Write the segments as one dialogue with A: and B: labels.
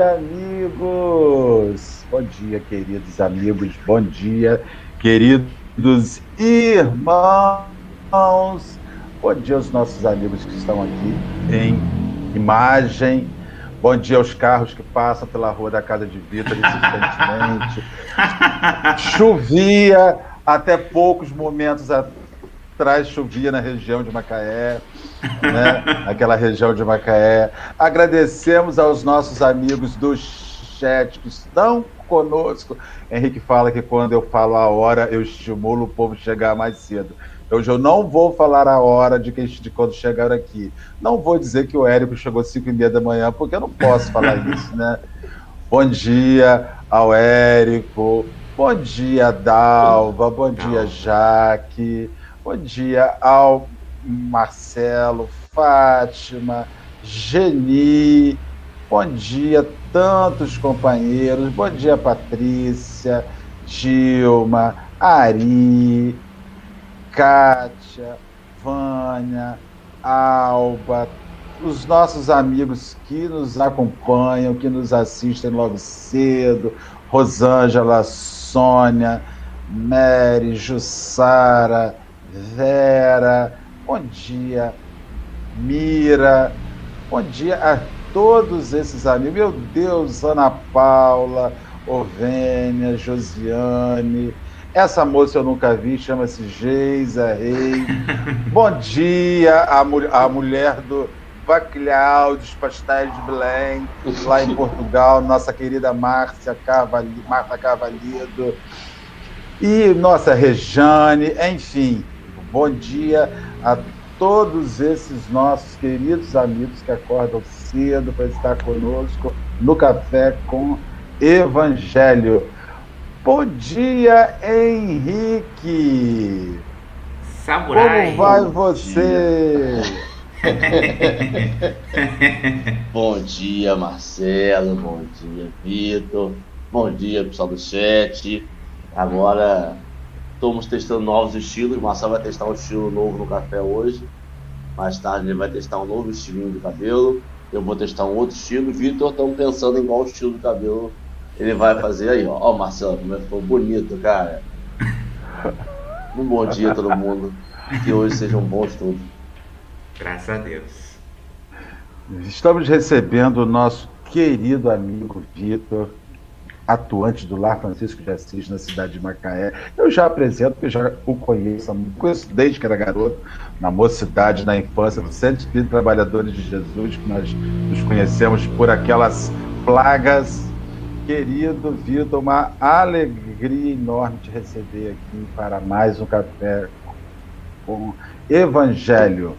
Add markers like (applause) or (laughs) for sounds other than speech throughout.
A: dia, amigos! Bom dia, queridos amigos, bom dia, queridos irmãos! Bom dia aos nossos amigos que estão aqui em imagem. Bom dia aos carros que passam pela rua da casa de Vitor insistentemente. (laughs) Chovia até poucos momentos atrás, chovia na região de Macaé, né? aquela região de Macaé. Agradecemos aos nossos amigos do chat que estão conosco. Henrique fala que quando eu falo a hora, eu estimulo o povo a chegar mais cedo. Hoje eu não vou falar a hora de, que, de quando chegar aqui. Não vou dizer que o Érico chegou às 5 e meia da manhã, porque eu não posso falar (laughs) isso, né? Bom dia ao Érico, bom dia, Dalva, bom dia, Jaque, bom dia ao Marcelo, Fátima, Geni, bom dia, tantos companheiros, bom dia, Patrícia, Dilma, Ari, Kátia, Vânia, Alba, os nossos amigos que nos acompanham, que nos assistem logo cedo, Rosângela, Sônia, Mary, Jussara, Vera, bom dia, Mira, bom dia a todos esses amigos. Meu Deus, Ana Paula, Ovênia, Josiane, essa moça eu nunca vi, chama-se Geisa Rei. (laughs) Bom dia, a, mu a mulher do Bacalhau, dos Pastéis de Belém, lá em Portugal, nossa querida Márcia Carvalho, Marta Carvalhido. E nossa Rejane, enfim, bom dia a todos esses nossos queridos amigos que acordam cedo para estar conosco no Café com Evangelho. Bom dia, Henrique!
B: Samurai!
A: Como vai você? (laughs)
C: bom dia, Marcelo. Bom dia, Vitor. Bom dia, pessoal do chat. Agora estamos testando novos estilos. O Marcelo vai testar um estilo novo no café hoje. Mais tarde ele vai testar um novo estilinho de cabelo. Eu vou testar um outro estilo. Vitor, estamos pensando em qual estilo de cabelo ele vai fazer aí, ó. Ó, Marcelo, como é ficou bonito, cara. (laughs) Um bom dia a todo mundo. Que hoje sejam bons todos.
B: Graças a Deus.
A: Estamos recebendo o nosso querido amigo Vitor, atuante do Lar Francisco de Assis na cidade de Macaé. Eu já apresento, porque já o conheço, conheço desde que era garoto, na mocidade, na infância, Centro Espírito Trabalhadores de Jesus, que nós nos conhecemos por aquelas plagas Querido Vitor, uma alegria enorme te receber aqui para mais um café com Evangelho.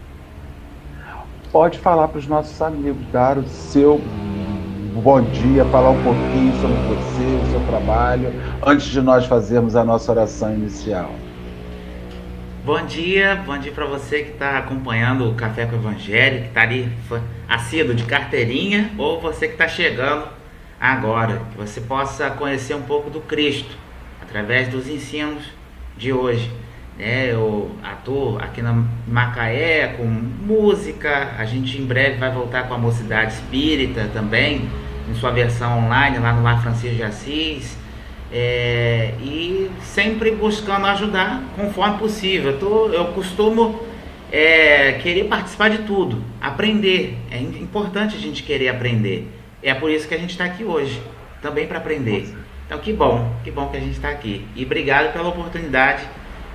A: Pode falar para os nossos amigos, dar o seu bom dia, falar um pouquinho sobre você, o seu trabalho, antes de nós fazermos a nossa oração inicial.
B: Bom dia, bom dia para você que está acompanhando o Café com o Evangelho, que está ali assíduo de carteirinha, ou você que está chegando agora, que você possa conhecer um pouco do Cristo através dos ensinos de hoje. Né? Eu atuo aqui na Macaé com música, a gente em breve vai voltar com a Mocidade Espírita também, em sua versão online lá no Lar Francisco de Assis. É, e sempre buscando ajudar conforme possível. Eu, tô, eu costumo é, querer participar de tudo, aprender. É importante a gente querer aprender. É por isso que a gente está aqui hoje, também para aprender. Então que bom, que bom que a gente está aqui. E obrigado pela oportunidade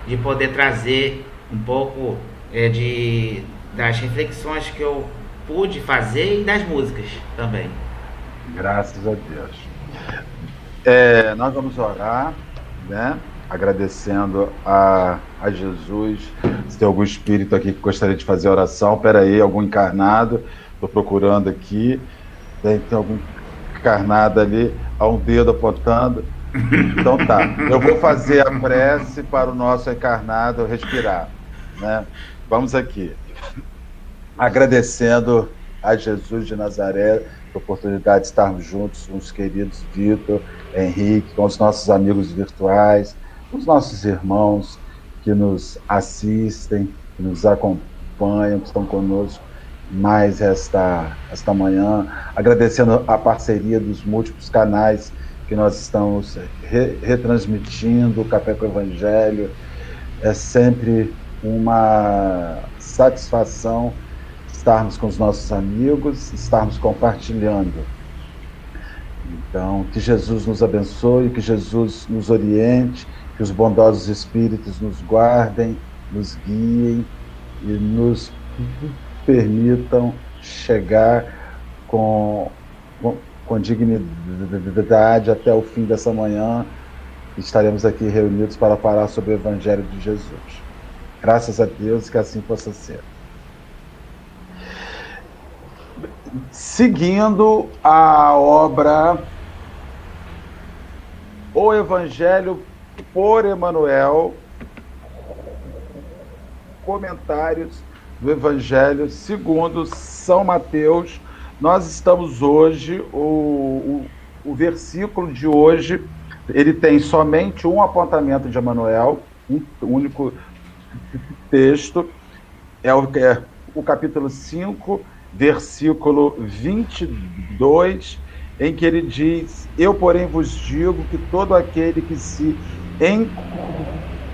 B: de poder trazer um pouco é, de, das reflexões que eu pude fazer e das músicas também.
A: Graças a Deus. É, nós vamos orar, né? Agradecendo a, a Jesus. Se tem algum espírito aqui que gostaria de fazer oração, peraí, algum encarnado. Estou procurando aqui. Tem, tem algum encarnado ali, há um dedo apontando. Então tá, eu vou fazer a prece para o nosso encarnado respirar. Né? Vamos aqui. Agradecendo a Jesus de Nazaré a oportunidade de estarmos juntos com os queridos Vitor, Henrique, com os nossos amigos virtuais, os nossos irmãos que nos assistem, que nos acompanham, que estão conosco mais esta, esta manhã, agradecendo a parceria dos múltiplos canais que nós estamos re, retransmitindo, o Café com o Evangelho. É sempre uma satisfação estarmos com os nossos amigos, estarmos compartilhando. Então, que Jesus nos abençoe, que Jesus nos oriente, que os bondosos espíritos nos guardem, nos guiem e nos permitam chegar com, com, com dignidade até o fim dessa manhã. Estaremos aqui reunidos para falar sobre o Evangelho de Jesus. Graças a Deus que assim possa ser. Seguindo a obra O Evangelho por Emanuel, comentários do Evangelho segundo São Mateus. Nós estamos hoje, o, o, o versículo de hoje, ele tem somente um apontamento de Emanuel, um único texto, é o, é o capítulo 5, versículo 22, em que ele diz: Eu, porém, vos digo que todo aquele que se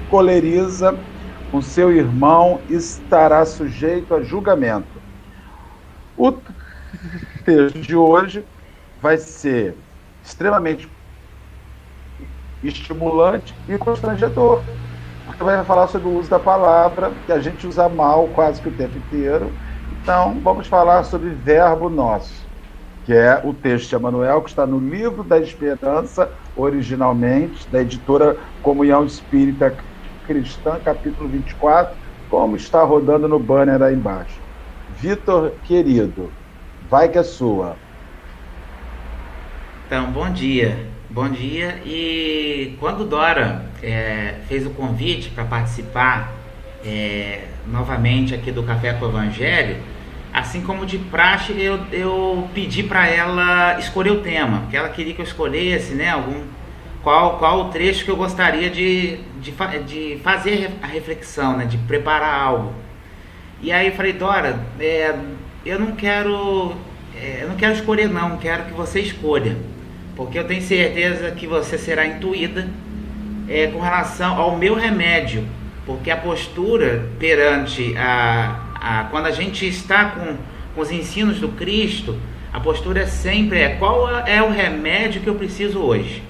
A: encoleriza com seu irmão estará sujeito a julgamento. O texto de hoje vai ser extremamente estimulante e constrangedor, porque vai falar sobre o uso da palavra, que a gente usa mal quase que o tempo inteiro. Então, vamos falar sobre verbo nosso, que é o texto de Emanuel, que está no livro da Esperança, originalmente, da editora Comunhão Espírita Cristã, capítulo 24, como está rodando no banner aí embaixo. Vitor, querido, vai que é sua.
B: Então, bom dia. Bom dia. E quando Dora é, fez o convite para participar é, novamente aqui do Café com o Evangelho, assim como de praxe, eu, eu pedi para ela escolher o tema, porque ela queria que eu escolhesse né, algum qual, qual o trecho que eu gostaria de, de, de fazer a reflexão, né, de preparar algo. E aí eu falei, Dora, é, eu não quero é, eu não quero escolher não, quero que você escolha. Porque eu tenho certeza que você será intuída é, com relação ao meu remédio. Porque a postura perante a, a quando a gente está com, com os ensinos do Cristo, a postura é sempre é qual é o remédio que eu preciso hoje.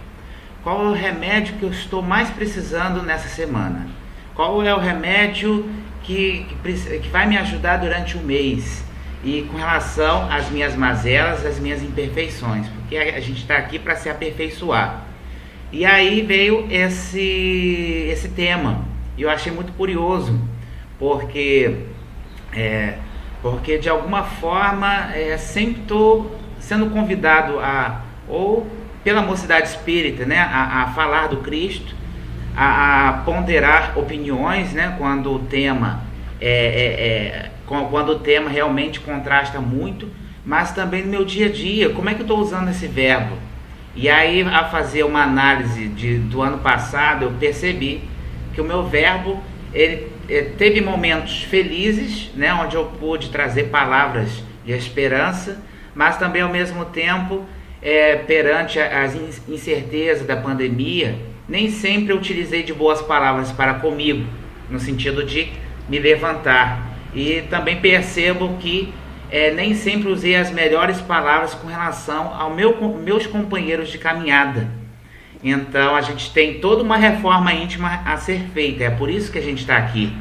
B: Qual é o remédio que eu estou mais precisando nessa semana? Qual é o remédio que, que, que vai me ajudar durante o mês? E com relação às minhas mazelas, às minhas imperfeições, porque a, gente está aqui para se aperfeiçoar. E aí veio esse, esse tema, e eu achei muito curioso, porque, é, porque de alguma forma é, sempre estou sendo convidado a ou pela mocidade espírita, né, a, a falar do Cristo, a, a, ponderar opiniões, né, quando o tema é, é, é, quando o tema realmente contrasta muito, mas também no meu dia a dia, como é que eu estou usando esse verbo? E aí, a fazer uma análise de, do ano passado, eu percebi que o meu verbo ele, ele é, teve momentos felizes, né, onde eu pude trazer palavras de esperança, mas também ao mesmo tempo é, perante as incertezas da pandemia, nem sempre utilizei de boas palavras para comigo, no sentido de me levantar. E também percebo que é, nem sempre usei as melhores palavras com relação aos meu, meus companheiros de caminhada. Então a gente tem toda uma reforma íntima a ser feita, é por isso que a gente está aqui.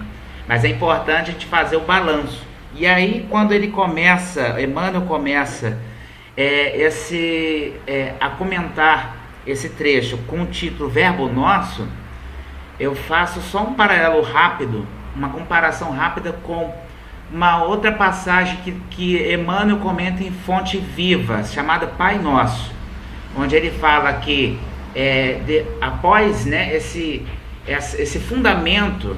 B: Mas é importante a gente fazer o balanço. E aí, quando ele começa, Emmanuel começa é, esse, é, a comentar esse trecho com o título Verbo Nosso, eu faço só um paralelo rápido, uma comparação rápida com uma outra passagem que, que Emmanuel comenta em Fonte Viva, chamada Pai Nosso, onde ele fala que é, de, após né, esse, esse fundamento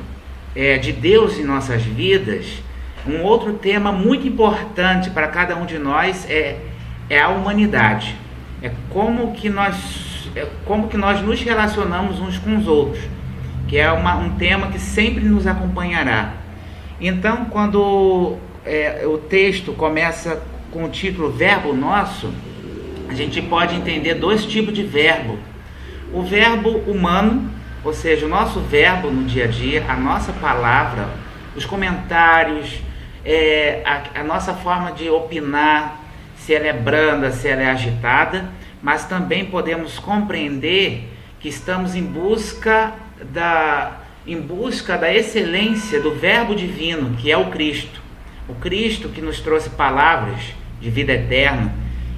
B: é, de Deus em nossas vidas, um outro tema muito importante para cada um de nós é é a humanidade. É como que nós, é como que nós nos relacionamos uns com os outros, que é uma, um tema que sempre nos acompanhará. Então, quando, é, o texto começa com o título Verbo Nosso, a gente pode entender dois tipos de verbo. O verbo humano, ou seja, o nosso verbo no dia a dia, a nossa palavra, os comentários, é, a, a nossa forma de opinar, se ela é branda, se ela é agitada, mas também podemos compreender que estamos em busca da em busca da excelência do verbo divino, que é o Cristo. O Cristo que nos trouxe palavras de vida eterna.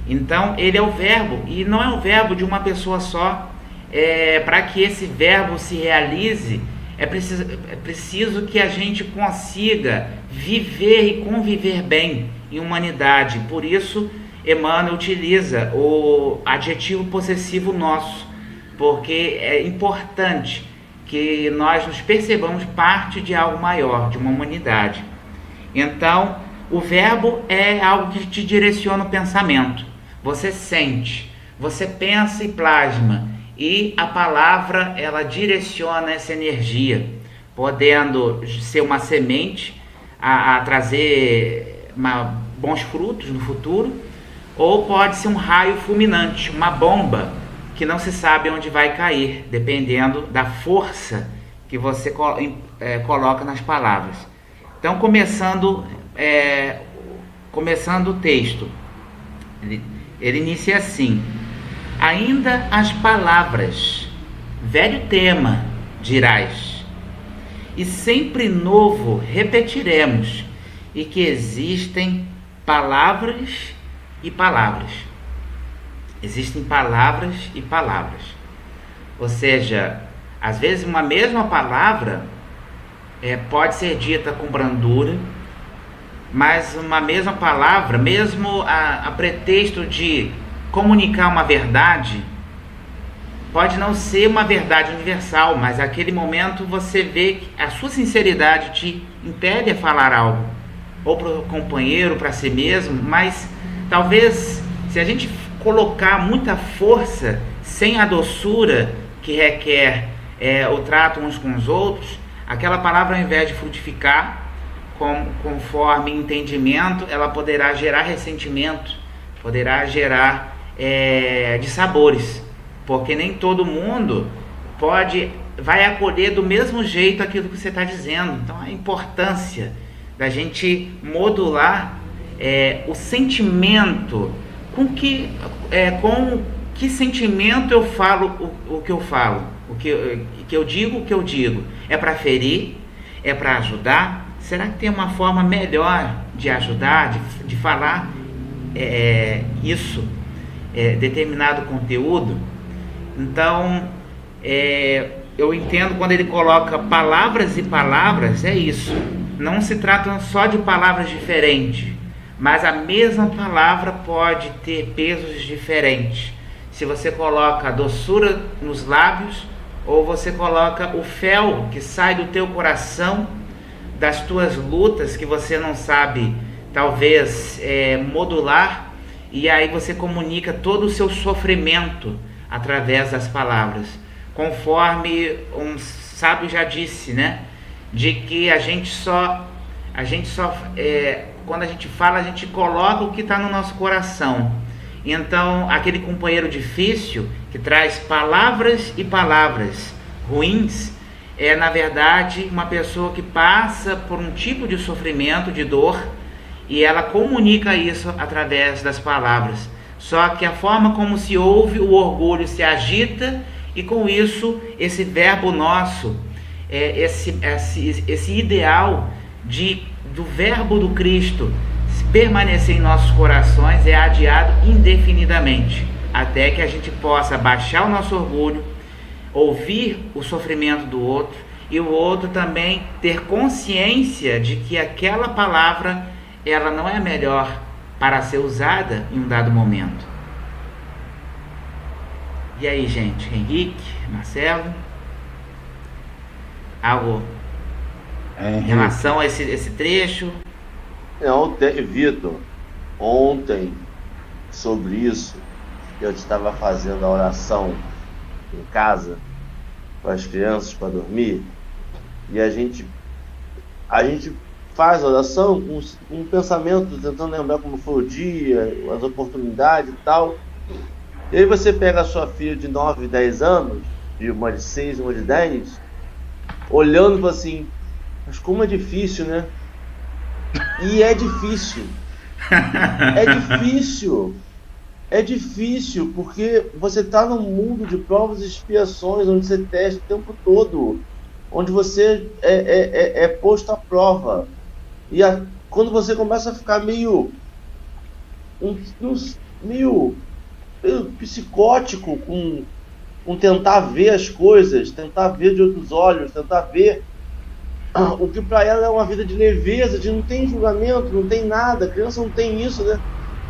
B: Então, ele é o verbo e não é o verbo de uma pessoa só. É, Para que esse verbo se realize, é preciso, é preciso que a gente consiga viver e conviver bem em humanidade. Por isso, Emmanuel utiliza o adjetivo possessivo nosso, porque é importante que nós nos percebamos parte de algo maior, de uma humanidade. Então, o verbo é algo que te direciona o pensamento. Você sente, você pensa e plasma, e a palavra ela direciona essa energia, podendo ser uma semente a, a trazer uma, bons frutos no futuro ou pode ser um raio fulminante, uma bomba que não se sabe onde vai cair, dependendo da força que você é, coloca nas palavras. Então, começando, é, começando o texto, ele, ele inicia assim: Ainda as palavras, velho tema, dirás, e sempre novo repetiremos, e que existem palavras e palavras. Existem palavras e palavras. Ou seja, às vezes uma mesma palavra é, pode ser dita com brandura, mas uma mesma palavra, mesmo a, a pretexto de comunicar uma verdade, pode não ser uma verdade universal, mas naquele momento você vê que a sua sinceridade te impede a falar algo, ou para o companheiro, para si mesmo, mas Talvez se a gente colocar muita força sem a doçura que requer é, o trato uns com os outros, aquela palavra ao invés de frutificar com, conforme entendimento, ela poderá gerar ressentimento, poderá gerar é, de sabores, porque nem todo mundo pode vai acolher do mesmo jeito aquilo que você está dizendo. Então a importância da gente modular é, o sentimento, com que, é, com que sentimento eu falo o, o que eu falo, o que, que eu digo o que eu digo. É para ferir? É para ajudar? Será que tem uma forma melhor de ajudar, de, de falar é, isso, é, determinado conteúdo? Então, é, eu entendo quando ele coloca palavras e palavras, é isso. Não se trata só de palavras diferentes, mas a mesma palavra pode ter pesos diferentes. Se você coloca a doçura nos lábios ou você coloca o fel que sai do teu coração das tuas lutas que você não sabe talvez é, modular e aí você comunica todo o seu sofrimento através das palavras, conforme um sábio já disse, né, de que a gente só a gente só é, quando a gente fala, a gente coloca o que está no nosso coração. Então, aquele companheiro difícil que traz palavras e palavras ruins é, na verdade, uma pessoa que passa por um tipo de sofrimento, de dor, e ela comunica isso através das palavras. Só que a forma como se ouve, o orgulho se agita, e com isso, esse verbo nosso, é, esse, esse, esse ideal de do Verbo do Cristo permanecer em nossos corações é adiado indefinidamente, até que a gente possa baixar o nosso orgulho, ouvir o sofrimento do outro e o outro também ter consciência de que aquela palavra ela não é melhor para ser usada em um dado momento. E aí, gente? Henrique, Marcelo? Algo em relação a esse, esse trecho?
C: Ontem, Vitor, ontem, sobre isso, eu estava fazendo a oração em casa com as crianças para dormir e a gente, a gente faz a oração com um, pensamento, tentando lembrar como foi o dia, as oportunidades e tal. E aí você pega a sua filha de 9, 10 anos, de uma de 6, uma de 10, olhando assim, mas como é difícil, né? E é difícil. É difícil. É difícil porque você está num mundo de provas e expiações onde você testa o tempo todo, onde você é, é, é, é posto à prova. E a, quando você começa a ficar meio. Um, um, meio, meio psicótico com, com tentar ver as coisas, tentar ver de outros olhos, tentar ver o que para ela é uma vida de leveza, de não tem julgamento, não tem nada, a criança não tem isso, né?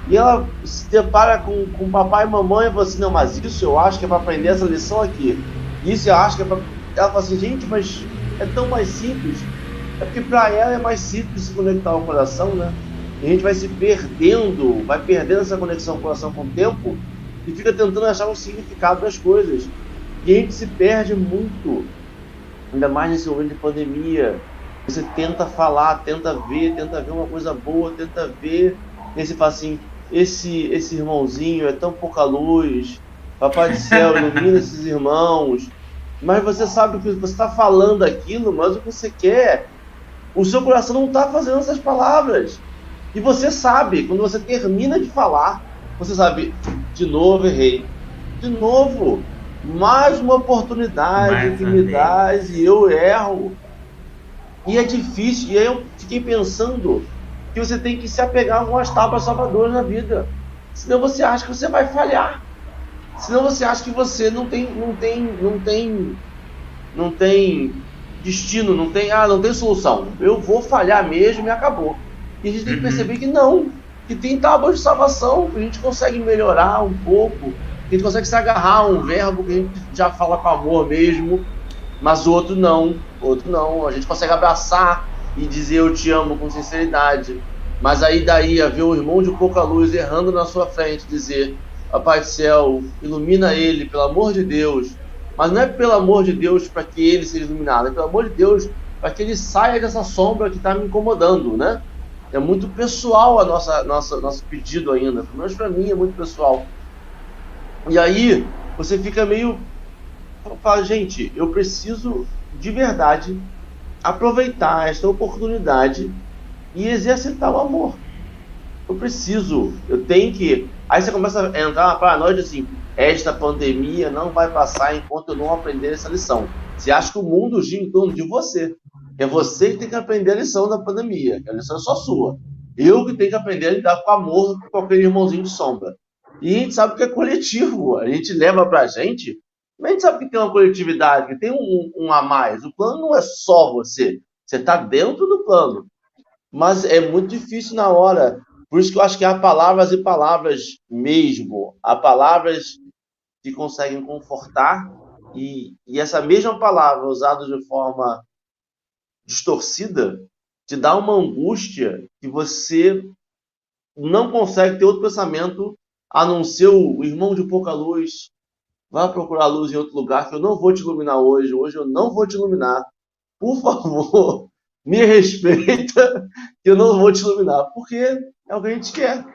C: E ela se depara com, com papai e mamãe e fala assim, não, mas isso eu acho que é para aprender essa lição aqui. Isso eu acho que é para. Ela fala assim, gente, mas é tão mais simples. É porque para ela é mais simples se conectar ao coração, né? E a gente vai se perdendo, vai perdendo essa conexão ao coração com o tempo e fica tentando achar um significado das coisas. E a gente se perde muito, ainda mais nesse momento de pandemia. Você tenta falar, tenta ver, tenta ver uma coisa boa, tenta ver. E você fala assim: esse, esse irmãozinho é tão pouca luz. Papai do céu, (laughs) ilumina esses irmãos. Mas você sabe que você está falando aquilo, mas o que você quer o seu coração não está fazendo essas palavras. E você sabe, quando você termina de falar, você sabe, de novo errei. De novo, mais uma oportunidade mais que me dá e eu erro. E é difícil. E aí eu fiquei pensando que você tem que se apegar a algumas tábuas salvadoras na vida. Senão você acha que você vai falhar. Senão você acha que você não tem, não tem, não tem, não tem destino, não tem, ah, não tem solução. Eu vou falhar mesmo e acabou. E a gente tem que uhum. perceber que não, que tem tábuas de salvação, que a gente consegue melhorar um pouco, a gente consegue se agarrar a um verbo que a gente já fala com amor mesmo, mas o outro não, outro não. A gente consegue abraçar e dizer eu te amo com sinceridade. Mas aí daí a ver o irmão de pouca luz errando na sua frente, dizer, Pai do céu, ilumina ele, pelo amor de Deus, mas não é pelo amor de Deus para que ele seja iluminado, é pelo amor de Deus para que ele saia dessa sombra que está me incomodando, né? É muito pessoal a nossa, nossa nosso pedido ainda, pelo menos para mim é muito pessoal. E aí você fica meio fala, gente, eu preciso de verdade aproveitar esta oportunidade e exercitar o amor. Eu preciso, eu tenho que. Aí você começa a entrar na paranoia assim: esta pandemia não vai passar enquanto eu não aprender essa lição. Você acha que o mundo gira em torno de você. É você que tem que aprender a lição da pandemia. A lição é só sua. Eu que tenho que aprender a lidar com amor com aquele irmãozinho de sombra. E a gente sabe que é coletivo. A gente leva pra gente. Mas a gente sabe que tem uma coletividade, que tem um, um a mais. O plano não é só você. Você está dentro do plano. Mas é muito difícil na hora. Por isso que eu acho que há palavras e palavras mesmo. Há palavras que conseguem confortar e, e essa mesma palavra usada de forma distorcida te dá uma angústia que você não consegue ter outro pensamento a não ser o irmão de pouca luz. Vá procurar luz em outro lugar que eu não vou te iluminar hoje. Hoje eu não vou te iluminar. Por favor, (laughs) me respeita (laughs) que eu não vou te iluminar. Porque é o que a gente quer.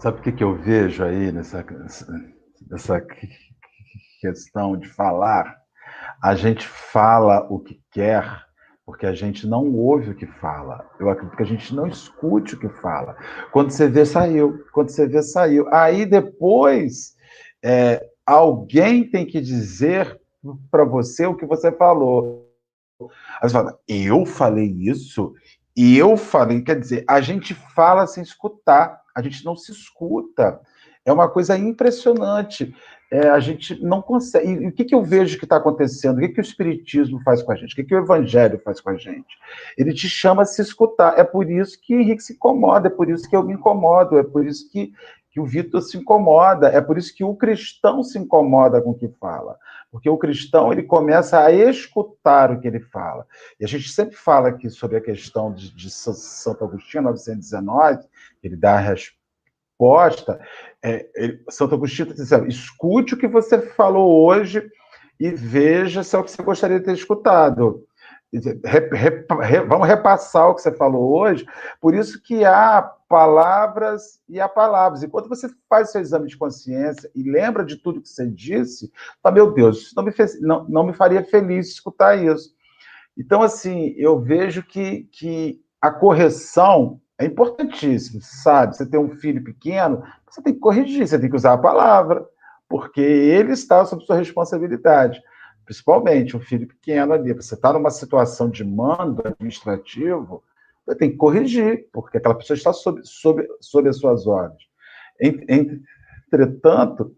A: Sabe o que, que eu vejo aí nessa, nessa questão de falar? A gente fala o que quer porque a gente não ouve o que fala. Eu acredito que a gente não escute o que fala. Quando você vê, saiu. Quando você vê, saiu. Aí depois, é, alguém tem que dizer para você o que você falou. Aí você fala, eu falei isso? Eu falei, quer dizer, a gente fala sem escutar a gente não se escuta. É uma coisa impressionante. É, a gente não consegue. E o que, que eu vejo que está acontecendo? O que, que o Espiritismo faz com a gente? O que, que o Evangelho faz com a gente? Ele te chama a se escutar. É por isso que Henrique se incomoda, é por isso que eu me incomodo, é por isso que, que o Vitor se incomoda, é por isso que o cristão se incomoda com o que fala. Porque o cristão ele começa a escutar o que ele fala. E a gente sempre fala aqui sobre a questão de, de Santo Agostinho, 919, ele dá a resposta. É, ele, Santo Agostinho está dizendo: escute o que você falou hoje e veja se é o que você gostaria de ter escutado. vamos repassar o que você falou hoje, por isso que há palavras e há palavras. Enquanto você faz seu exame de consciência e lembra de tudo que você disse, fala, meu Deus, isso não me, fez, não, não me faria feliz escutar isso. Então, assim, eu vejo que, que a correção é importantíssima, sabe? Você tem um filho pequeno, você tem que corrigir, você tem que usar a palavra, porque ele está sob sua responsabilidade principalmente um filho pequeno ali, você está numa situação de mando administrativo, você tem que corrigir, porque aquela pessoa está sob, sob, sob as suas ordens. Entretanto,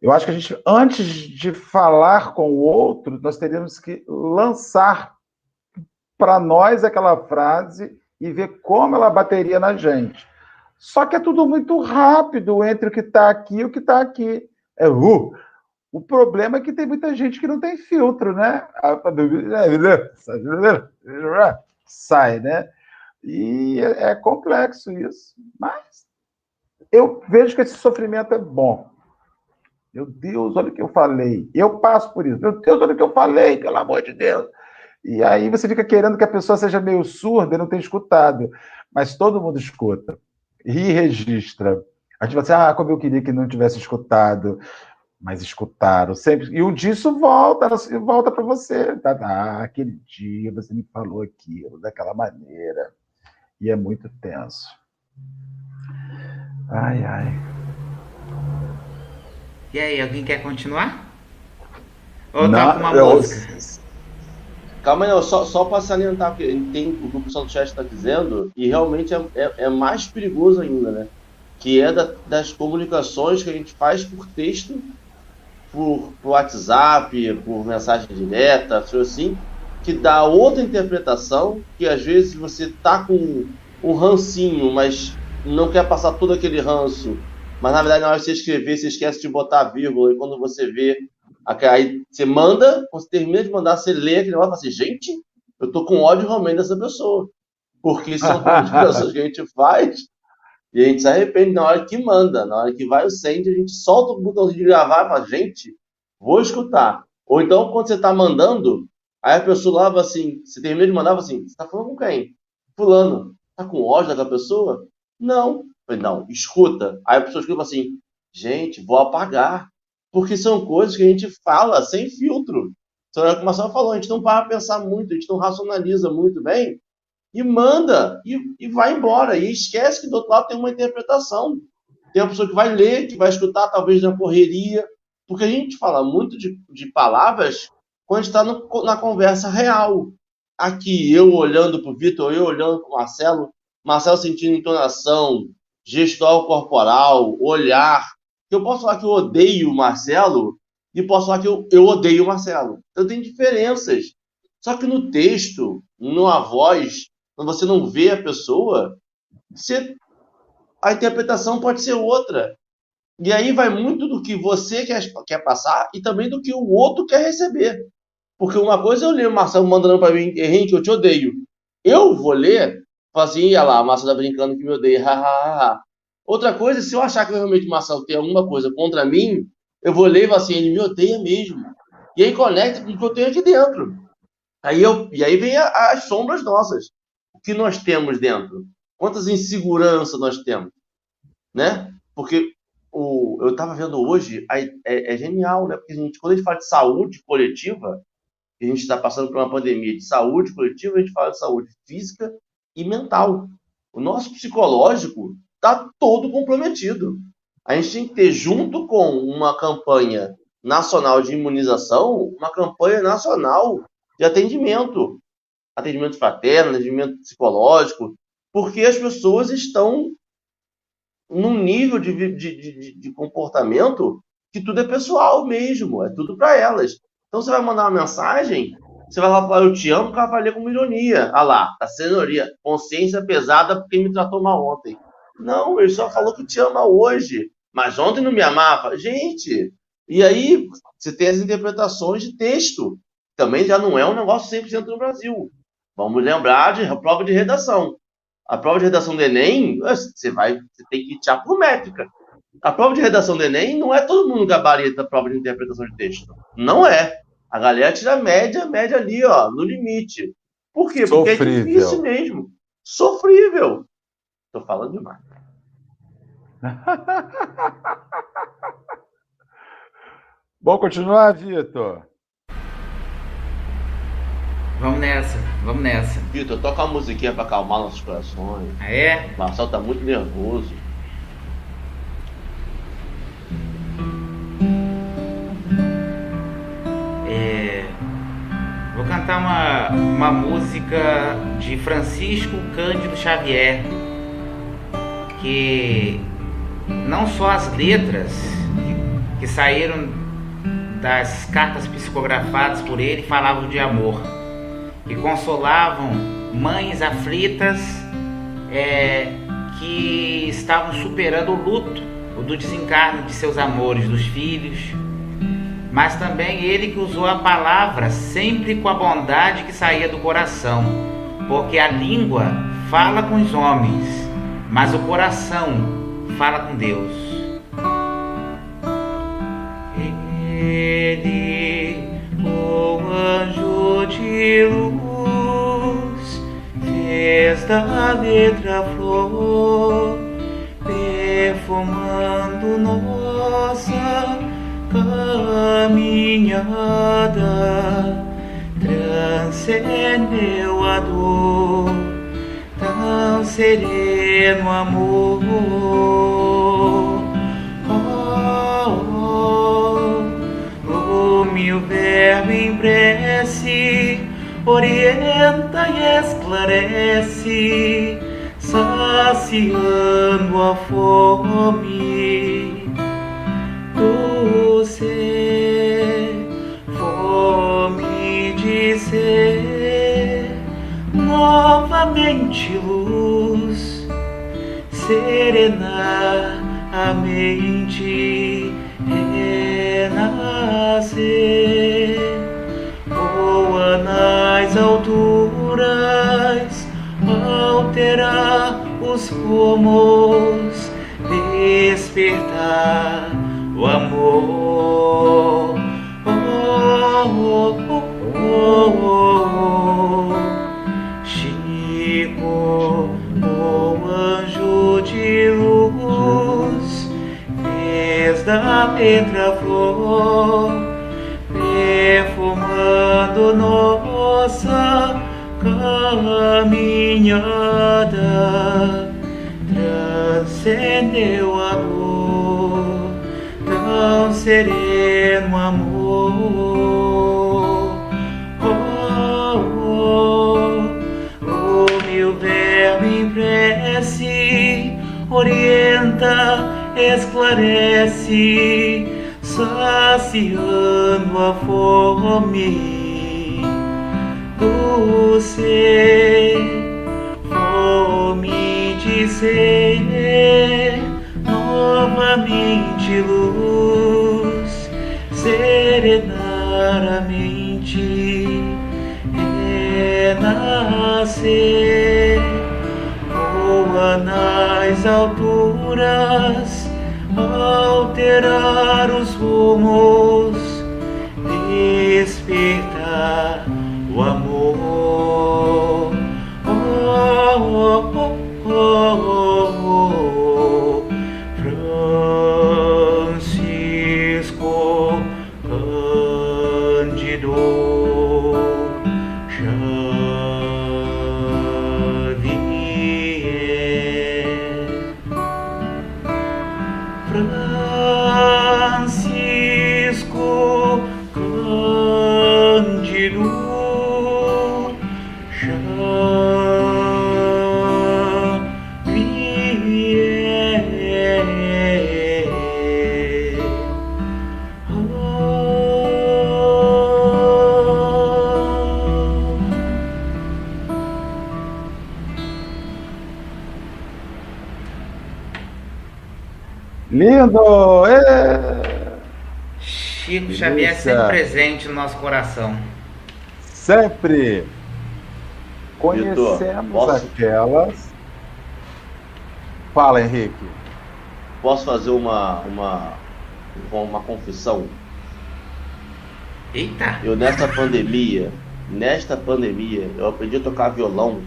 A: eu acho que a gente, antes de falar com o outro, nós teríamos que lançar para nós aquela frase e ver como ela bateria na gente. Só que é tudo muito rápido entre o que está aqui e o que está aqui. É uh, o problema é que tem muita gente que não tem filtro, né? Sai, né? E é, é complexo isso. Mas eu vejo que esse sofrimento é bom. Meu Deus, olha o que eu falei. Eu passo por isso. Meu Deus, olha o que eu falei, pelo amor de Deus. E aí você fica querendo que a pessoa seja meio surda e não tenha escutado. Mas todo mundo escuta. E registra. A gente vai assim, ah, como eu queria que não tivesse escutado mas escutaram sempre. E um disso volta, volta para você. Tá? Ah, aquele dia você me falou aquilo daquela maneira. E é muito tenso. Ai, ai.
B: E aí, alguém quer continuar? Ou Não, uma eu... música?
C: Calma aí, só, só para salientar que tem o que o pessoal do chat está dizendo, e realmente é, é, é, mais perigoso ainda, né? Que é da, das comunicações que a gente faz por texto por, por WhatsApp, por mensagem direta, assim, que dá outra interpretação, que às vezes você tá com um rancinho, mas não quer passar todo aquele ranço, mas na verdade na hora de você escrever, você esquece de botar a vírgula, e quando você vê, aí você manda, quando você termina de mandar, você lê aquele negócio e fala assim, gente, eu tô com ódio realmente dessa pessoa. Porque são (laughs) comunicações que a gente faz e a gente se arrepende na hora que manda, na hora que vai o send, a gente solta o botão de gravar e fala, gente, vou escutar. Ou então, quando você está mandando, aí a pessoa lava assim, você termina de mandar, assim, você está falando com quem? Fulano, tá com ódio daquela pessoa? Não. falei, não, escuta. Aí a pessoa escreve assim, gente, vou apagar. Porque são coisas que a gente fala sem filtro. Então, como a senhora falou, a gente não para pensar muito, a gente não racionaliza muito bem, e manda e, e vai embora. E esquece que do outro lado tem uma interpretação. Tem uma pessoa que vai ler, que vai escutar, talvez na correria. Porque a gente fala muito de, de palavras quando está na conversa real. Aqui, eu olhando para o Vitor, eu olhando para o Marcelo, Marcelo sentindo entonação, gestual corporal, olhar. Eu posso falar que eu odeio o Marcelo e posso falar que eu, eu odeio o Marcelo. Então tem diferenças. Só que no texto, numa voz, quando você não vê a pessoa, você, a interpretação pode ser outra. E aí vai muito do que você quer, quer passar e também do que o outro quer receber. Porque uma coisa é eu ler o Marcelo mandando para mim, Henrique, eu te odeio. Eu vou ler, falar assim, olha lá, o Marcelo tá brincando que me odeia, ha, Outra coisa, se eu achar que realmente o Marcelo tem alguma coisa contra mim, eu vou ler e assim, ele me odeia mesmo. E aí conecta com o que eu tenho aqui dentro. Aí eu, e aí vem a, as sombras nossas que nós temos dentro? Quantas inseguranças nós temos? Né? Porque o, eu estava vendo hoje, é, é, genial, né? Porque a gente, quando a gente fala de saúde coletiva, a gente está passando por uma pandemia de saúde coletiva, a gente fala de saúde física e mental. O nosso psicológico está todo comprometido. A gente tem que ter, junto com uma campanha nacional de imunização, uma campanha nacional de atendimento atendimento fraterno, atendimento psicológico, porque as pessoas estão num nível de, de, de, de comportamento que tudo é pessoal mesmo, é tudo para elas. Então você vai mandar uma mensagem, você vai lá falar eu te amo, o cara vai ler com ironia. Ah lá, a cenoria, consciência pesada porque me tratou mal ontem. Não, ele só falou que te ama hoje, mas ontem não me amava. Gente, e aí você tem as interpretações de texto. Também já não é um negócio 100% no Brasil. Vamos lembrar de prova de redação. A prova de redação do Enem, você vai, você tem que tirar por métrica. A prova de redação do Enem não é todo mundo gabarita a prova de interpretação de texto. Não é. A galera tira a média, média ali, ó, no limite. Por quê? Porque
A: Sofrível.
C: é difícil mesmo. Sofrível. Tô falando demais. (laughs)
A: Bom continuar, Vitor?
B: Vamos nessa, vamos nessa.
C: Vitor, toca uma musiquinha pra acalmar nossos corações.
B: Ah, é?
C: O Marcel tá muito nervoso.
B: É, Vou cantar uma, uma música de Francisco Cândido Xavier, que não só as letras que, saíram das cartas psicografadas por ele falavam de amor, que consolavam mães aflitas é, que estavam superando o luto, o do desencarne de seus amores, dos filhos. Mas também ele que usou a palavra sempre com a bondade que saía do coração, porque a língua fala com os homens, mas o coração fala com Deus. Ele, o anjo de luz, fez da letra flor, perfumando nossa caminhada transcendeu a dor, tão sereno amor. Oh, oh, o meu verbo orienta e esclarece, saciando a fome novamente luz, serenar a mente, renascer, voa nas alturas, alterar os rumos, despertar o amor. Oh, oh, oh, oh, oh. Da letra flor, perfumando nossa caminhada, transcendeu dor tão sereno amor. Oh, oh, o meu orienta, esclarece, saciando a fome. Do ser, fome de ser novamente luz, serenar a mente, renascer, voa nas alturas, alterar os rumos, despertar
A: Lindo! É!
B: Chico Xavier
A: Delícia.
B: sempre presente no nosso coração.
A: Sempre conhecemos
C: posso?
A: aquelas. Fala, Henrique.
C: Posso fazer uma, uma, uma confissão?
B: Eita!
C: Eu nesta pandemia, nesta pandemia, eu aprendi a tocar violão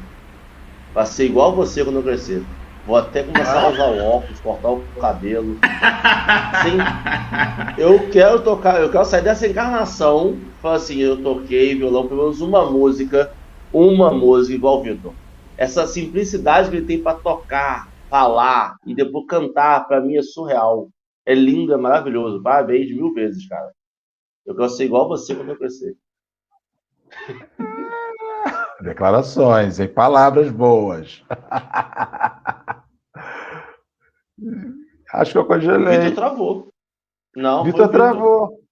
C: pra ser igual você quando eu crescer. Vou até começar a usar óculos, cortar o cabelo. Sim. Eu quero tocar, eu quero sair dessa encarnação. Falar assim, eu toquei violão pelo menos uma música, uma música igual o Vitor. Essa simplicidade que ele tem para tocar, falar e depois cantar, para mim é surreal. É lindo, é maravilhoso. Parabéns mil vezes, cara. Eu quero ser igual você quando eu crescer.
A: Declarações, em palavras boas. Acho que eu congelei.
C: Vitor travou. Não,
A: Vitor travou.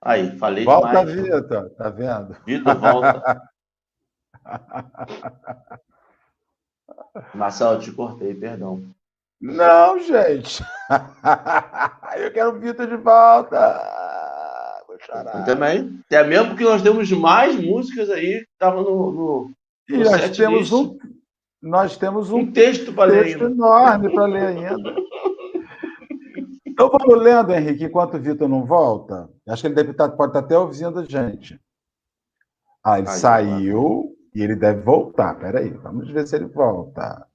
C: Aí, falei
A: volta,
C: demais.
A: Volta, Vitor. Tá vendo?
C: Vitor, volta. (laughs) Marcelo, te cortei, perdão.
A: Não, gente. (laughs) eu quero o Vitor de volta.
C: Também. Até mesmo porque nós temos mais músicas aí que estavam no, no,
A: E nós temos um, nós temos um,
C: um texto para ler
A: texto enorme para ler ainda. (laughs) Então vamos lendo, Henrique, enquanto o Vitor não volta. Acho que ele deve estar, pode estar até ouvindo a gente. Ah, ele
C: Ai,
A: saiu e ele deve voltar. Peraí, vamos ver se ele volta.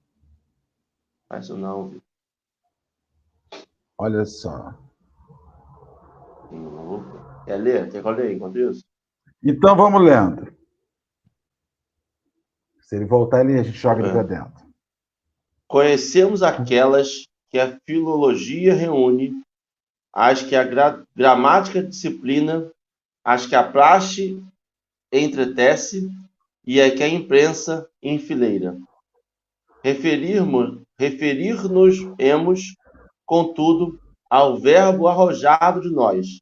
C: Faz isso não, Vitor.
A: Olha só.
C: Quer ler? Quer que eu leia enquanto isso?
A: Então vamos lendo. Se ele voltar, ele, a gente joga ele
C: É.
A: para dentro.
C: Conhecemos aquelas que a filologia reúne, as que a gra gramática disciplina, as que a praxe entretece e a que a imprensa enfileira. Referirmos, referir-nos-emos, contudo, ao verbo arrojado de nós,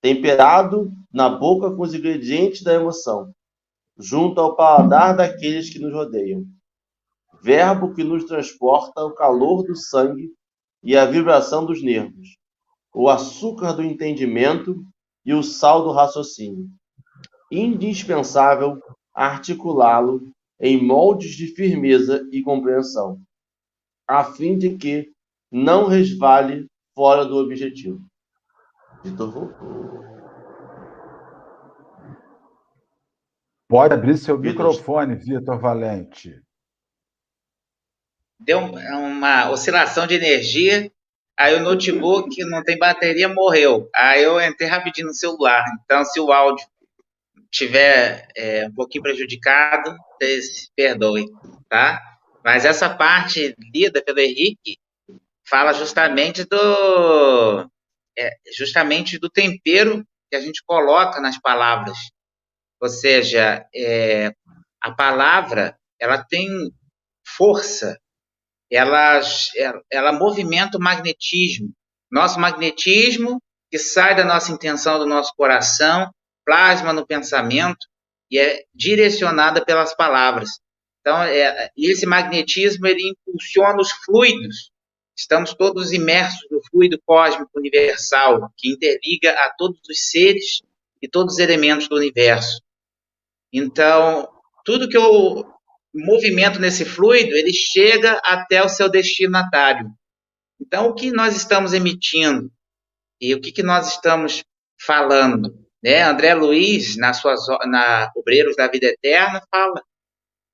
C: temperado na boca com os ingredientes da emoção, junto ao paladar daqueles que nos rodeiam verbo que nos transporta o calor do sangue e a vibração dos nervos, o açúcar do entendimento e o sal do raciocínio. Indispensável articulá-lo em moldes de firmeza e compreensão, a fim de que não resvale fora do objetivo. Vitor voltou.
A: Pode abrir seu
C: Vitor.
A: microfone, Vitor Valente.
B: Deu um- uma oscilação de energia, aí o notebook que não tem bateria morreu. Aí eu entrei rapidinho no celular. Então, se o áudio tiver é, um pouquinho prejudicado, vocês perdoem, tá? Mas essa parte lida pelo Henrique fala justamente do é, justamente do tempero que a gente coloca nas palavras. Ou seja, é, a palavra ela tem força, ela, ela, movimenta o magnetismo. Nosso magnetismo que sai da nossa intenção, do nosso coração, plasma no pensamento e é direcionada pelas palavras. Então, é, esse magnetismo ele impulsiona os fluidos. Estamos todos imersos no fluido cósmico universal que interliga a todos os seres e todos os elementos do universo. Então, tudo que eu movimento nesse fluido, ele chega até o seu destinatário. Então, o que nós estamos emitindo e o que, que nós estamos falando? Né? André Luiz, na sua na Obreiros da Vida Eterna, fala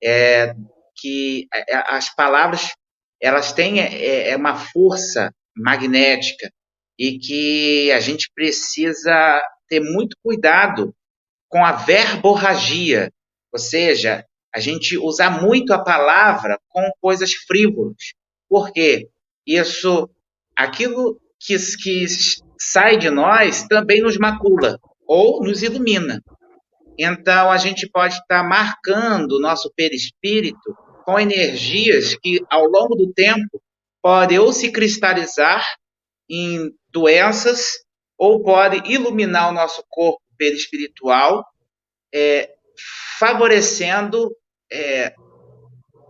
B: é, que as palavras elas têm é, é uma força magnética e que a gente precisa ter muito cuidado com a verborragia, ou seja, a gente usar muito a palavra com coisas frívolas. Por quê? Isso, aquilo que, que sai de nós também nos macula ou nos ilumina. Então, a gente pode estar marcando o nosso perispírito com energias que, ao longo do tempo, podem ou se cristalizar em doenças ou pode iluminar o nosso corpo perispiritual, é, favorecendo é,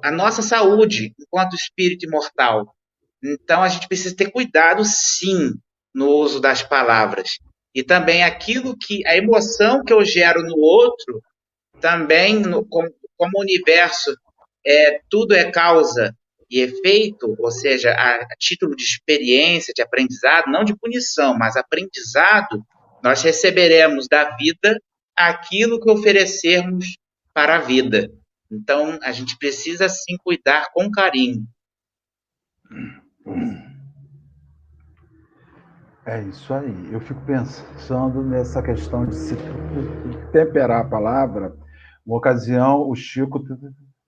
B: a nossa saúde enquanto espírito imortal. Então, a gente precisa ter cuidado, sim, no uso das palavras. E também aquilo que, a emoção que eu gero no outro, também, no, como, como o universo, é, tudo é causa e efeito, ou seja, a, a título de experiência, de aprendizado, não de punição, mas aprendizado, nós receberemos da vida aquilo que oferecermos para a vida. Então, a gente precisa sim cuidar com carinho.
A: É isso aí. Eu fico pensando nessa questão de se temperar a palavra. Uma ocasião, o Chico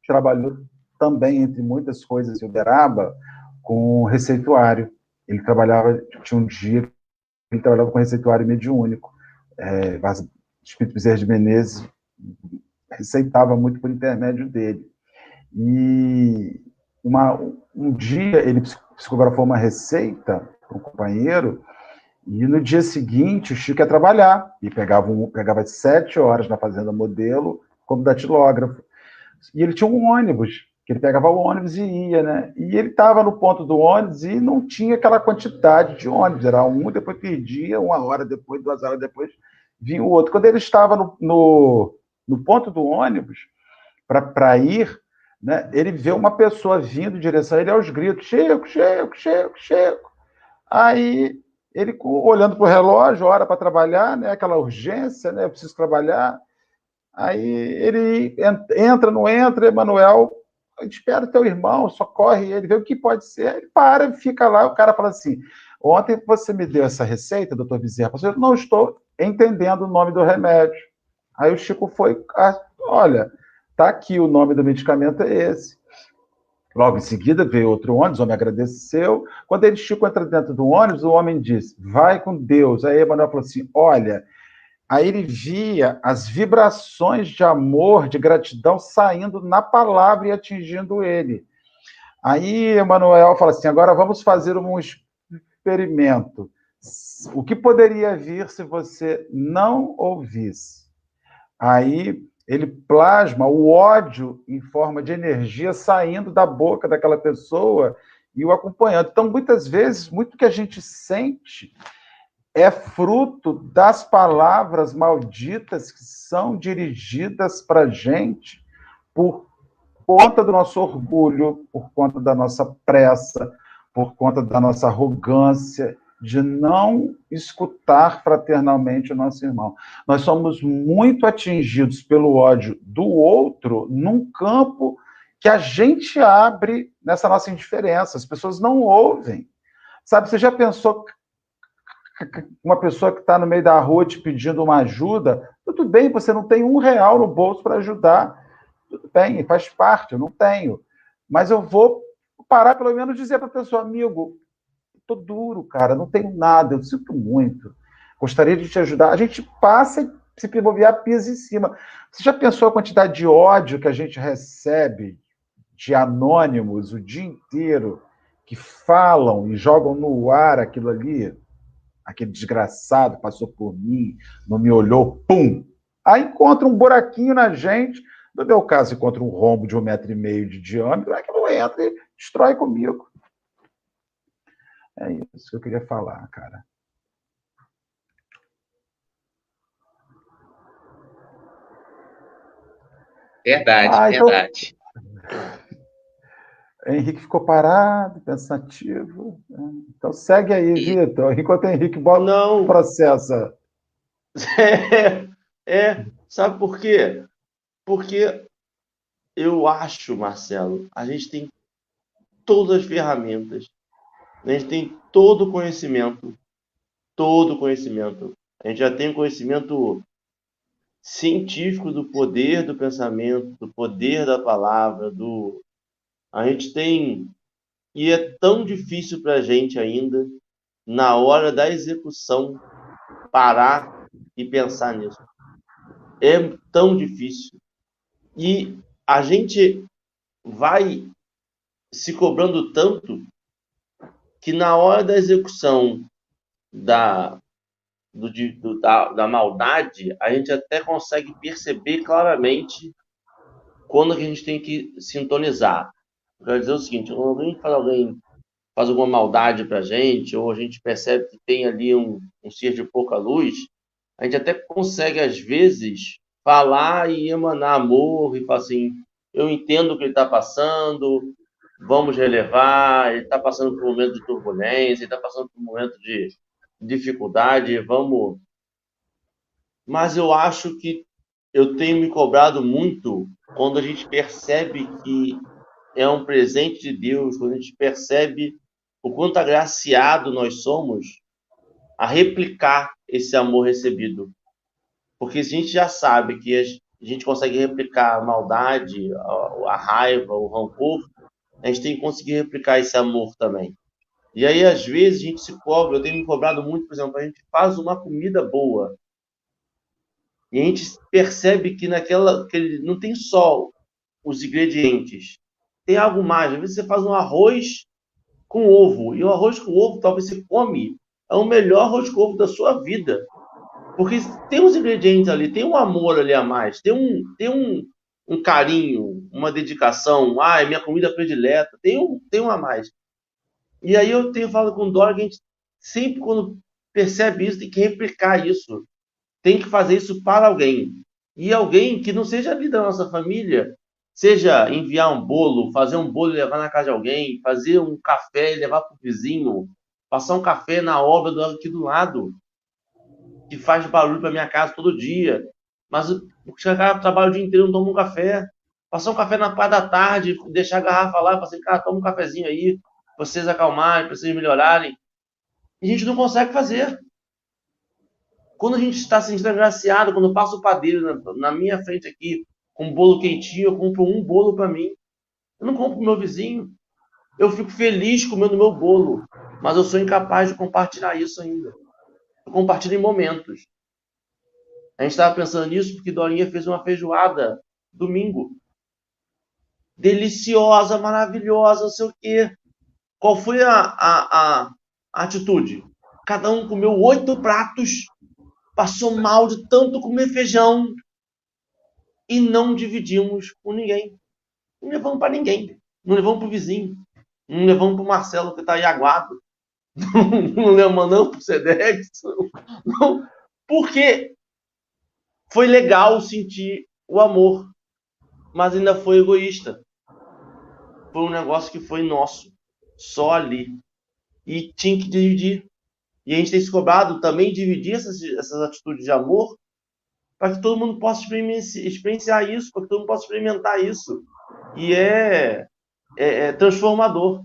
A: trabalhou também, entre muitas coisas, em Uberaba, com receituário. Ele trabalhava, tinha um dia ele trabalhava com receituário mediúnico. É, Espírito Bezerra de Menezes receitava muito por intermédio dele. E uma, um dia ele psicografou uma receita para um companheiro, e no dia seguinte o Chico ia trabalhar, e pegava, um, pegava sete horas na Fazenda Modelo como datilógrafo. E ele tinha um ônibus, que ele pegava o ônibus e ia, né? E ele estava no ponto do ônibus e não tinha aquela quantidade de ônibus, era um, depois perdia, uma hora depois, duas horas depois, vinha o outro. Quando ele estava no, no, no ponto do ônibus para ir, né, ele vê uma pessoa vindo em direção a ele aos gritos: Chico, Chico, Chico, Chico. Aí ele, olhando para o relógio, hora para trabalhar, né, aquela urgência, né, eu preciso trabalhar. Aí ele entra, não entra, Emanuel, espera teu irmão, socorre ele, vê o que pode ser. Ele para, fica lá, o cara fala assim: Ontem você me deu essa receita, doutor Bezerra, eu não estou entendendo o nome do remédio. Aí o Chico foi, ah, olha, tá aqui o nome do medicamento é esse. Logo em seguida veio outro ônibus, o homem agradeceu. Quando ele Chico entra dentro do ônibus, o homem diz: Vai com Deus. Aí Emanuel falou assim: Olha, aí ele via as vibrações de amor, de gratidão saindo na palavra e atingindo ele. Aí Emanuel fala assim: Agora vamos fazer um experimento. O que poderia vir se você não ouvisse? Aí ele plasma o ódio em forma de energia saindo da boca daquela pessoa e o acompanhando. Então, muitas vezes, muito que a gente sente é fruto das palavras malditas que são dirigidas para a gente por conta do nosso orgulho, por conta da nossa pressa, por conta da nossa arrogância de não escutar fraternalmente o nosso irmão. Nós somos muito atingidos pelo ódio do outro num campo que a gente abre nessa nossa indiferença. As pessoas não ouvem. Sabe, você já pensou uma pessoa que está no meio da rua te pedindo uma ajuda? Tudo bem, você não tem um real no bolso para ajudar. Tudo bem, faz parte, eu não tenho. Mas eu vou parar, pelo menos, dizer para a pessoa, amigo, tô duro, cara, não tenho nada, eu sinto muito. Gostaria de te ajudar. A gente passa e se bobear, pisa em cima. Você já pensou a quantidade de ódio que a gente recebe de anônimos o dia inteiro que falam e jogam no ar aquilo ali? Aquele desgraçado passou por mim, não me olhou, pum! Aí encontra um buraquinho na gente. No meu caso, encontra um rombo de um metro e meio de diâmetro, aquilo entra e destrói comigo. É isso que eu queria falar, cara.
B: Verdade, ah, então... verdade.
A: Henrique ficou parado, pensativo. Então segue aí, e... Vitor. Enquanto o Henrique bota Não. processa. (laughs)
C: É, é, sabe por quê? Porque eu acho, Marcelo, a gente tem todas as ferramentas a gente tem todo o conhecimento, todo o conhecimento. A gente já tem o conhecimento científico do poder do pensamento, do poder da palavra, do a gente tem e é tão difícil para a gente ainda na hora da execução parar e pensar nisso. É tão difícil e a gente vai se cobrando tanto que na hora da execução da, do, do, da, da maldade, a gente até consegue perceber claramente quando a gente tem que sintonizar. Eu quero dizer o seguinte, quando alguém faz, alguém faz alguma maldade para a gente, ou a gente percebe que tem ali um, um ser de pouca luz, a gente até consegue, às vezes, falar e emanar amor e falar assim, eu entendo o que ele está passando, vamos relevar, ele está passando por um momento de turbulência, ele está passando por um momento de dificuldade, vamos mas eu acho que eu tenho me cobrado muito quando a gente percebe que é um presente de Deus, quando a gente percebe o quanto agraciado nós somos a replicar esse amor recebido. Porque se a gente já sabe que a gente consegue replicar a maldade, a, raiva, o rancor, a gente tem que conseguir replicar esse amor também. E aí, às vezes, a gente se cobra, eu tenho me cobrado muito, por exemplo, a gente faz uma comida boa. E a gente percebe que naquela. Que não tem só os ingredientes. Tem algo mais. Às vezes você faz um arroz com ovo. E o arroz com ovo, talvez você come, é o melhor arroz com ovo da sua vida. Porque tem uns ingredientes ali, tem um amor ali a mais, tem um, tem um, um carinho, uma dedicação. Ah, é minha comida predileta. Tem um, tem um a mais. E aí eu tenho falado com o Dora que a gente sempre, quando percebe isso, tem que replicar isso. Tem que fazer isso para alguém. E alguém que não seja ali da nossa família, seja enviar um bolo, fazer um bolo e levar na casa de alguém, fazer um café e levar para o vizinho, passar um café na obra do aqui do lado, que faz barulho para minha casa todo dia. Mas o cara trabalha o dia inteiro, não toma um café. Passar um café na parte da tarde, deixar a garrafa lá, falar assim, cara, toma um cafezinho aí, para vocês acalmarem, para vocês melhorarem. E a gente não consegue fazer. Quando a gente está se sentindo agraciado, quando passa o padeiro na, na, minha frente aqui, com um bolo quentinho, eu compro um bolo para mim. Eu não compro pro meu vizinho. Eu fico feliz comendo meu bolo, mas eu sou incapaz de compartilhar isso ainda. Eu compartilho em momentos. A gente estava pensando nisso porque Dorinha fez uma feijoada domingo. Deliciosa, maravilhosa, não sei o quê. Qual foi a, a, a atitude? Cada um comeu oito pratos, passou mal de tanto comer feijão e não dividimos com ninguém. Não levamos para ninguém. Não levamos para o vizinho. Não levamos para o Marcelo que está aí aguado. (laughs) Não, levamos não para o Sedex. Porque foi legal sentir o amor, mas ainda foi egoísta. Foi um negócio que foi nosso só ali. E tinha que dividir. E a gente tem se cobrado também dividir essas, essas atitudes de amor para que todo mundo possa experienciar isso, para que todo mundo possa experimentar isso. E é, é, é transformador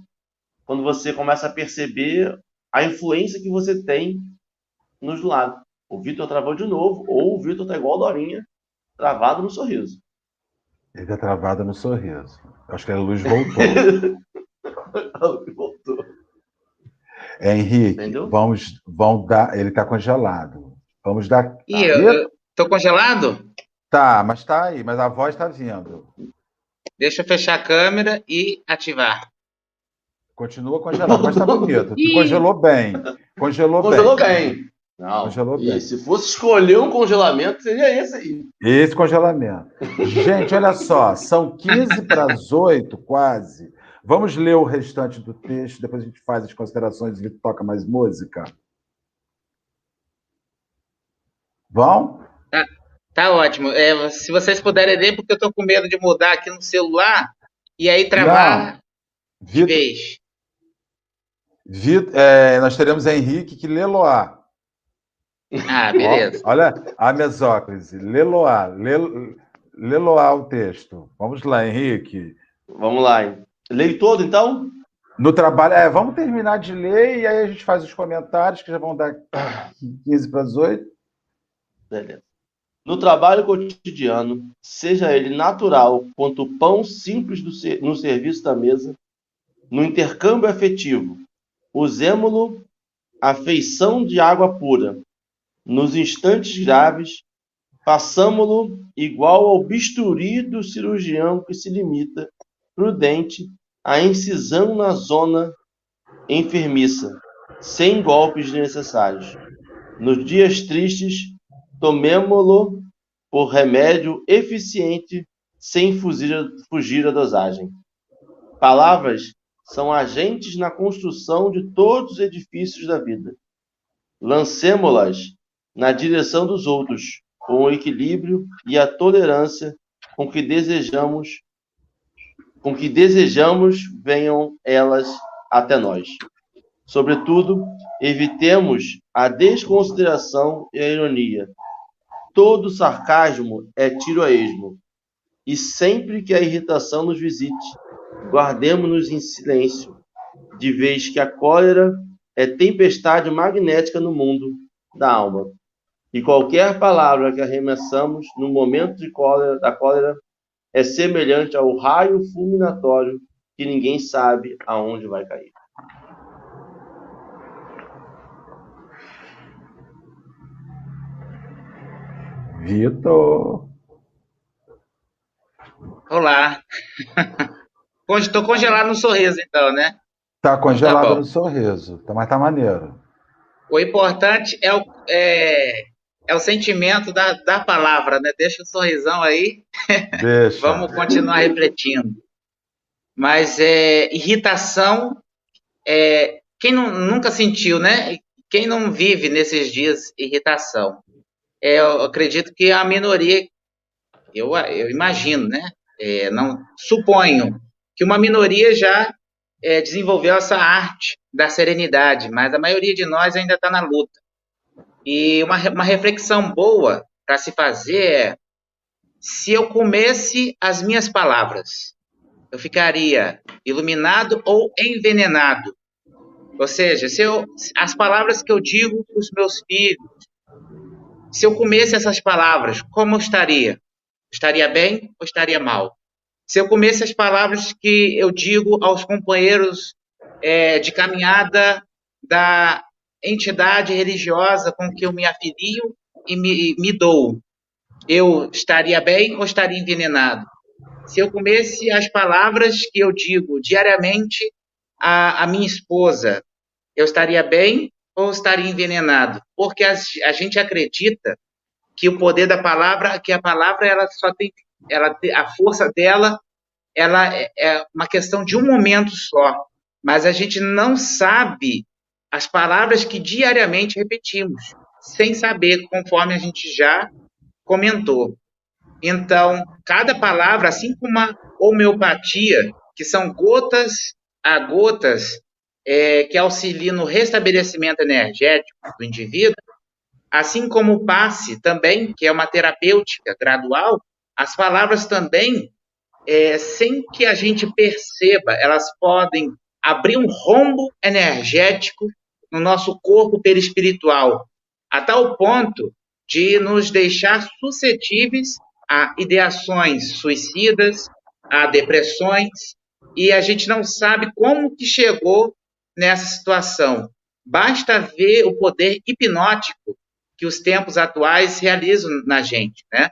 C: quando você começa a perceber a influência que você tem nos lados. O Vitor travou de novo, ou o Vitor tá igual a Dorinha, travado no sorriso.
A: Ele tá travado no sorriso. Acho que a luz voltou. (laughs)
C: Voltou.
A: É, Henrique, Entendeu? vamos, vamos dar. Ele está congelado. Vamos dar.
B: E eu, eu tô congelado?
A: Tá, mas tá aí, mas a voz está vindo.
B: Deixa eu fechar a câmera e ativar.
A: Continua congelado, mas tá bonito. Tu congelou bem. Congelou,
C: congelou bem. bem. Não, congelou e bem. se fosse escolher um congelamento, seria esse aí.
A: Esse congelamento. Gente, olha só, são 15 para as 8, quase. Vamos ler o restante do texto, depois a gente faz as considerações e toca mais música. Vão?
B: Tá, ótimo. É, se vocês puderem ler, porque eu estou com medo de mudar aqui no celular e aí travar.
A: Vitor, de vez. Vitor, é, nós teremos Henrique que lê Loá.
B: Ah, beleza.
A: Olha a mesóclise. Lê Loá. Lê, lê Loá o texto. Vamos lá, Henrique.
C: Vamos lá. Leio todo, então?
A: No trabalho, é, vamos terminar de ler e aí a gente faz os comentários que já vão dar 15 para as 8.
C: Beleza. No trabalho cotidiano, seja ele natural quanto o pão simples do, no serviço da mesa, no intercâmbio afetivo, usemo-lo a feição de água pura. Nos instantes graves, façamo-lo igual ao bisturi do cirurgião que se limita, prudente, a incisão na zona enfermiça, sem golpes necessários. Nos dias tristes, tomemo-lo por remédio eficiente, sem fugir, fugir dosagem. Palavras são agentes na construção de todos os edifícios da vida. Lancemo-las na direção dos outros, com o equilíbrio e a tolerância com que desejamos com que desejamos venham elas até nós. Sobretudo, evitemos a desconsideração e a ironia. Todo sarcasmo é tiro a esmo. E sempre que a irritação nos visite, guardemos-nos em silêncio, de vez que a cólera é tempestade magnética no mundo da alma. E qualquer palavra que arremessamos no momento de cólera, da cólera é semelhante ao raio fulminatório que ninguém sabe aonde vai cair.
A: Vitor.
B: Olá. (laughs) Estou congelado no sorriso, então, né?
A: Tá congelado tá no sorriso, tá, mas tá maneiro.
B: O importante é o, é, é o sentimento da, da palavra, né? Deixa o sorrisão aí. (laughs) Deixa. Vamos continuar refletindo. Mas é, irritação, é, quem não, nunca sentiu, né? Quem não vive nesses dias irritação? É, eu acredito que a minoria, eu, eu imagino, né? É, não suponho que uma minoria já é, desenvolveu essa arte da serenidade, mas a maioria de nós ainda está na luta. E uma, uma reflexão boa para se fazer é: se eu comesse as minhas palavras, eu ficaria iluminado ou envenenado? Ou seja, se eu, as palavras que eu digo para os meus filhos, se eu comesse essas palavras, como eu estaria? Estaria bem ou estaria mal? se eu comesse as palavras que eu digo aos companheiros é, de caminhada da entidade religiosa com que eu me afilio e me, me dou, eu estaria bem ou estaria envenenado? Se eu comesse as palavras que eu digo diariamente à, à minha esposa, eu estaria bem ou estaria envenenado? Porque a, gente acredita que o poder da palavra, que a palavra ela só tem ela a força dela ela é, é uma questão de um momento só, mas a gente não sabe as palavras que diariamente repetimos, sem saber, conforme a gente já comentou. Então, cada palavra, assim como a homeopatia, que são gotas a gotas é, que auxiliam no restabelecimento energético do indivíduo, assim como o passe também, que é uma terapêutica gradual, as palavras também, é, sem que a gente perceba, elas podem abrir um rombo energético no nosso corpo perispiritual, a tal ponto de nos deixar suscetíveis a ideações suicidas, a depressões, e a gente não sabe como que chegou nessa situação. Basta ver o poder hipnótico que os tempos atuais realizam na gente, né?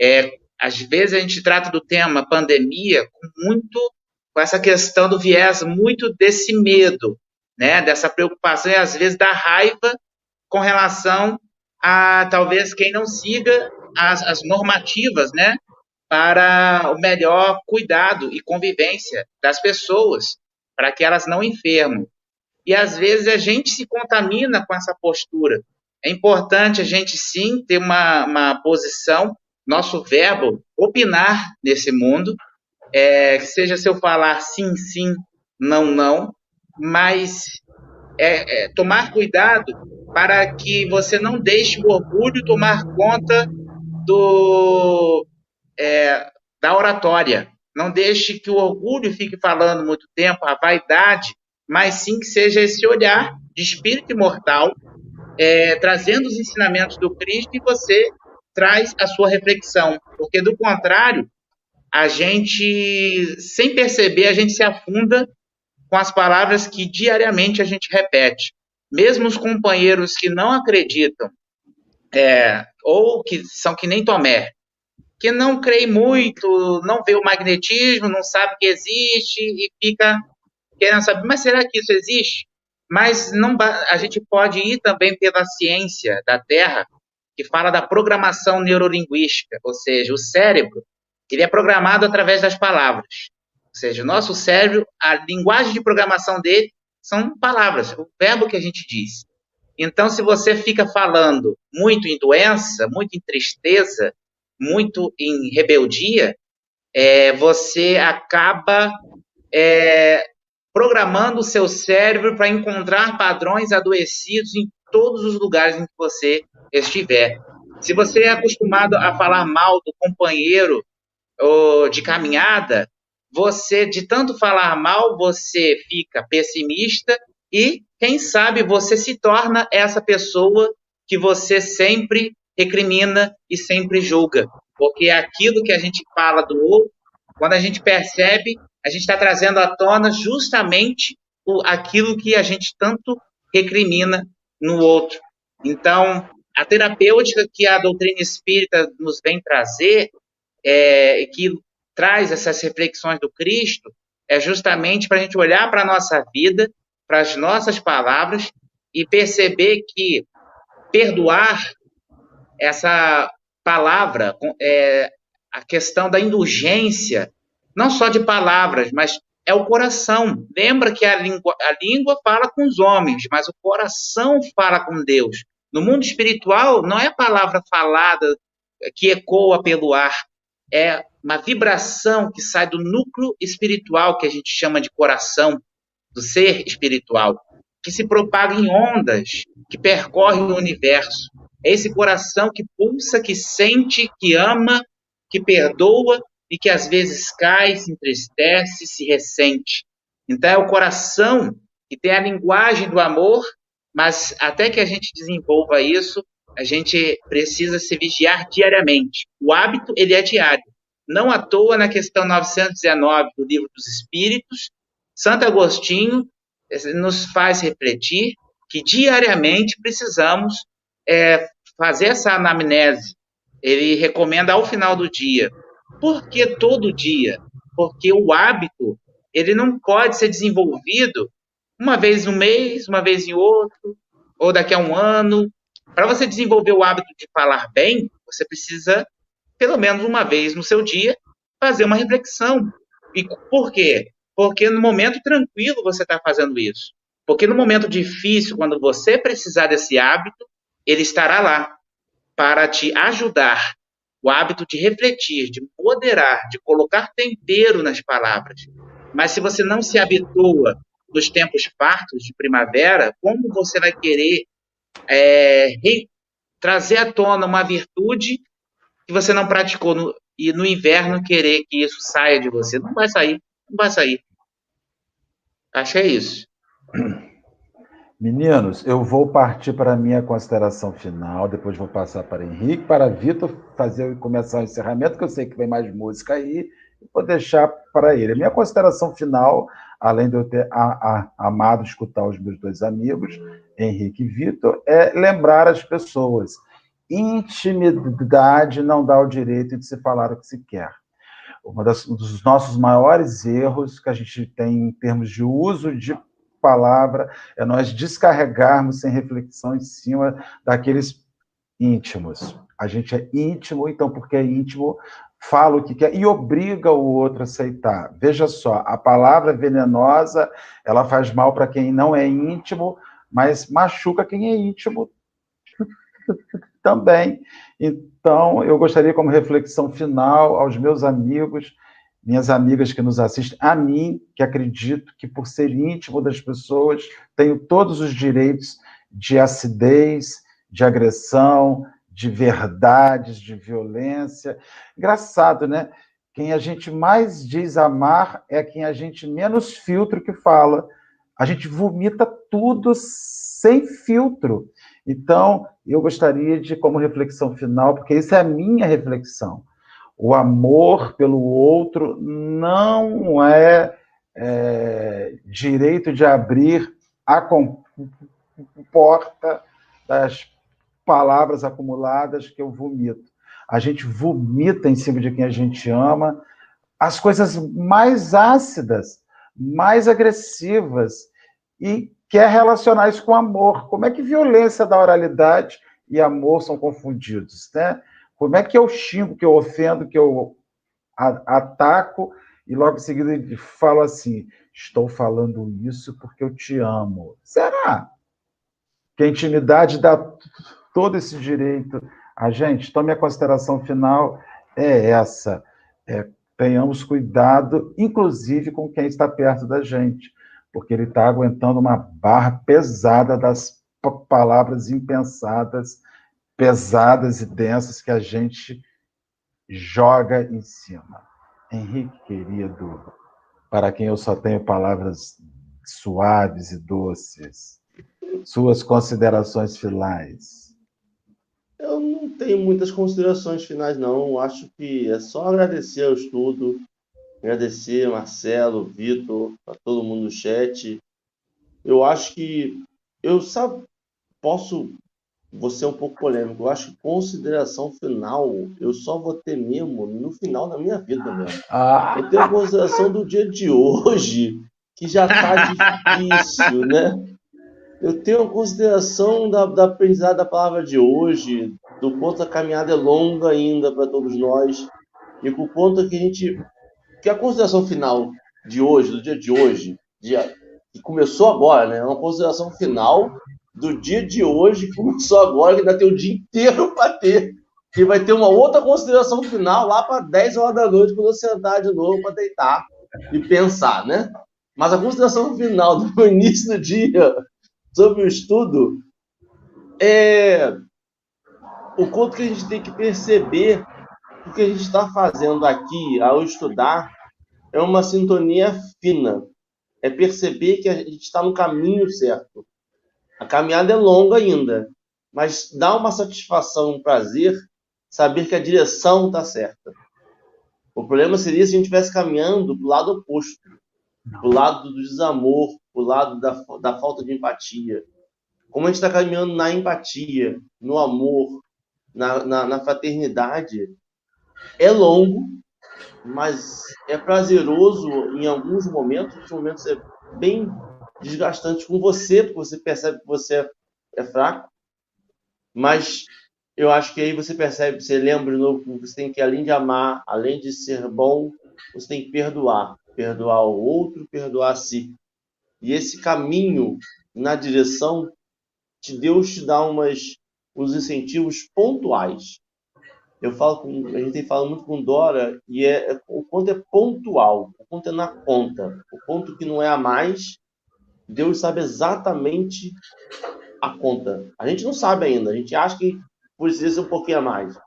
B: É, às vezes a gente trata do tema pandemia com muito com essa questão do viés muito desse medo, né, dessa preocupação e às vezes da raiva com relação a talvez quem não siga as, as normativas, né, para o melhor cuidado e convivência das pessoas, para que elas não enfermem. E às vezes a gente se contamina com essa postura. É importante a gente sim ter uma, uma posição nosso verbo opinar nesse mundo, é, seja se eu falar sim, sim, não, não, mas é, é, tomar cuidado para que você não deixe o orgulho tomar conta do, é, da oratória. Não deixe que o orgulho fique falando muito tempo, a vaidade, mas sim que seja esse olhar de espírito imortal, é, trazendo os ensinamentos do Cristo e você traz a sua reflexão, porque do contrário, a gente, sem perceber, a gente se afunda com as palavras que diariamente a gente repete. Mesmo os companheiros que não acreditam, é, ou que são que nem Tomé, que não crê muito, não vê o magnetismo, não sabe que existe e fica querendo saber, mas será que isso existe? Mas não, a gente pode ir também pela ciência da Terra, que fala da programação neurolinguística, ou seja, o cérebro ele é programado através das palavras. Ou seja, o nosso cérebro, a linguagem de programação dele são palavras, o verbo que a gente diz. Então, se você fica falando muito em doença, muito em tristeza, muito em rebeldia, é, você acaba é, programando o seu cérebro para encontrar padrões adoecidos em todos os lugares em que você estiver. Se você é acostumado a falar mal do companheiro de caminhada, você, de tanto falar mal, você fica pessimista e, quem sabe, você se torna essa pessoa que você sempre recrimina e sempre julga. Porque é aquilo que a gente fala do outro, quando a gente percebe, a gente está trazendo à tona justamente o, aquilo que a gente tanto recrimina no outro. Então, a terapêutica que a doutrina espírita nos vem trazer, é, que traz essas reflexões do Cristo, é justamente para a gente olhar para a nossa vida, para as nossas palavras e perceber que perdoar, essa palavra, é, a questão da indulgência, não só de palavras, mas é o coração. Lembra que a língua, a língua fala com os homens, mas o coração fala com Deus. No mundo espiritual, não é a palavra falada que ecoa pelo ar, é uma vibração que sai do núcleo espiritual, que a gente chama de coração, do ser espiritual, que se propaga em ondas, que percorre o universo. É esse coração que pulsa, que sente, que ama, que perdoa e que às vezes cai, se entristece, se ressente. Então é o coração que tem a linguagem do amor, mas até que a gente desenvolva isso, a gente precisa se vigiar diariamente. O hábito, ele é diário. Não à toa, na questão 919 do Livro dos Espíritos, Santo Agostinho eh, nos faz refletir que diariamente precisamos é, fazer essa anamnese. Ele recomenda ao final do dia por que todo dia? Porque o hábito, ele não pode ser desenvolvido uma vez no mês, uma vez em outro, ou daqui a um ano. Para você desenvolver o hábito de falar bem, você precisa, pelo menos uma vez no seu dia, fazer uma reflexão. E por quê? Porque no momento tranquilo você está fazendo isso. Porque no momento difícil, quando você precisar desse hábito, ele estará lá para te ajudar o hábito de refletir, de moderar, de colocar tempero nas palavras. Mas se você não se habitua nos tempos fartos de primavera, como você vai querer é, trazer à tona uma virtude que você não praticou no, e no inverno querer que isso saia de você? Não vai sair, não vai sair. Acho que é isso.
A: Meninos, eu vou partir para a minha consideração final, depois vou passar para Henrique, para Vitor fazer começar o encerramento, que eu sei que vem mais música aí, e vou deixar para ele. A minha consideração final, além de eu ter a, a, amado escutar os meus dois amigos, Henrique e Vitor, é lembrar as pessoas. Intimidade não dá o direito de se falar o que se quer. um dos nossos maiores erros que a gente tem em termos de uso de palavra, é nós descarregarmos sem reflexão em cima daqueles íntimos. A gente é íntimo, então, porque é íntimo, fala o que quer e obriga o outro a aceitar. Veja só, a palavra venenosa, ela faz mal para quem não é íntimo, mas machuca quem é íntimo (laughs) também. Então, eu gostaria, como reflexão final, aos meus amigos, minhas amigas que nos assistem, a mim, que acredito que por ser íntimo das pessoas, tenho todos os direitos de acidez, de agressão, de verdades, de violência. Engraçado, né? Quem a gente mais diz amar é quem a gente menos filtro que fala. A gente vomita tudo sem filtro. Então, eu gostaria de, como reflexão final, porque isso é a minha reflexão, o amor pelo outro não é, é direito de abrir a porta das palavras acumuladas que eu vomito. A gente vomita em cima de quem a gente ama as coisas mais ácidas, mais agressivas e quer relacionar isso com amor. Como é que violência da oralidade e amor são confundidos, né? Como é que eu xingo, que eu ofendo, que eu ataco e logo em seguida falo assim: estou falando isso porque eu te amo. Será? Que a intimidade dá todo esse direito a gente? Então, minha consideração final é essa. É, tenhamos cuidado, inclusive com quem está perto da gente, porque ele está aguentando uma barra pesada das palavras impensadas pesadas e densas que a gente joga em cima. Henrique, querido, para quem eu só tenho palavras suaves e doces, suas considerações finais.
C: Eu não tenho muitas considerações finais, não. Acho que é só agradecer ao estudo, agradecer Marcelo, Vitor, a todo mundo no chat. Eu acho que eu sabe, posso vou ser um pouco polêmico. Eu acho que consideração final, eu só vou ter mesmo no final da minha vida mesmo. Ah. Eu tenho a consideração do dia de hoje, que já está difícil, né? Eu tenho a consideração da, da aprendizado da palavra de hoje, do quanto a caminhada é longa ainda para todos nós, e o quanto que a gente. que a consideração final de hoje, do dia de hoje, dia, que começou agora, né? É uma consideração final do dia de hoje, começou agora, que ainda tem o dia inteiro (laughs) para ter. E vai ter uma outra consideração final lá para 10 horas da noite, quando eu sentar de novo para deitar e pensar, né? Mas a consideração final do (laughs) início do dia sobre o estudo é o quanto que a gente tem que perceber o que a gente está fazendo aqui ao estudar é uma sintonia fina. É perceber que a gente está no caminho certo. A caminhada é longa ainda, mas dá uma satisfação, um prazer saber que a direção está certa. O problema seria se a gente estivesse caminhando do lado oposto, do lado do desamor, do lado da, da falta de empatia. Como a gente está caminhando na empatia, no amor, na, na, na fraternidade, é longo, mas é prazeroso em alguns momentos, em momentos é bem desgastante com você, porque você percebe que você é fraco. Mas eu acho que aí você percebe, você lembra de novo que você tem que, além de amar, além de ser bom, você tem que perdoar. Perdoar o outro, perdoar a si. E esse caminho na direção de Deus te dá umas, uns incentivos pontuais. Eu falo com, a gente tem falado muito com Dora e é, é o ponto é pontual, o ponto é na conta, o ponto que não é a mais, Deus sabe exatamente a conta. A gente não sabe ainda. A gente acha que podia ser um pouquinho a mais.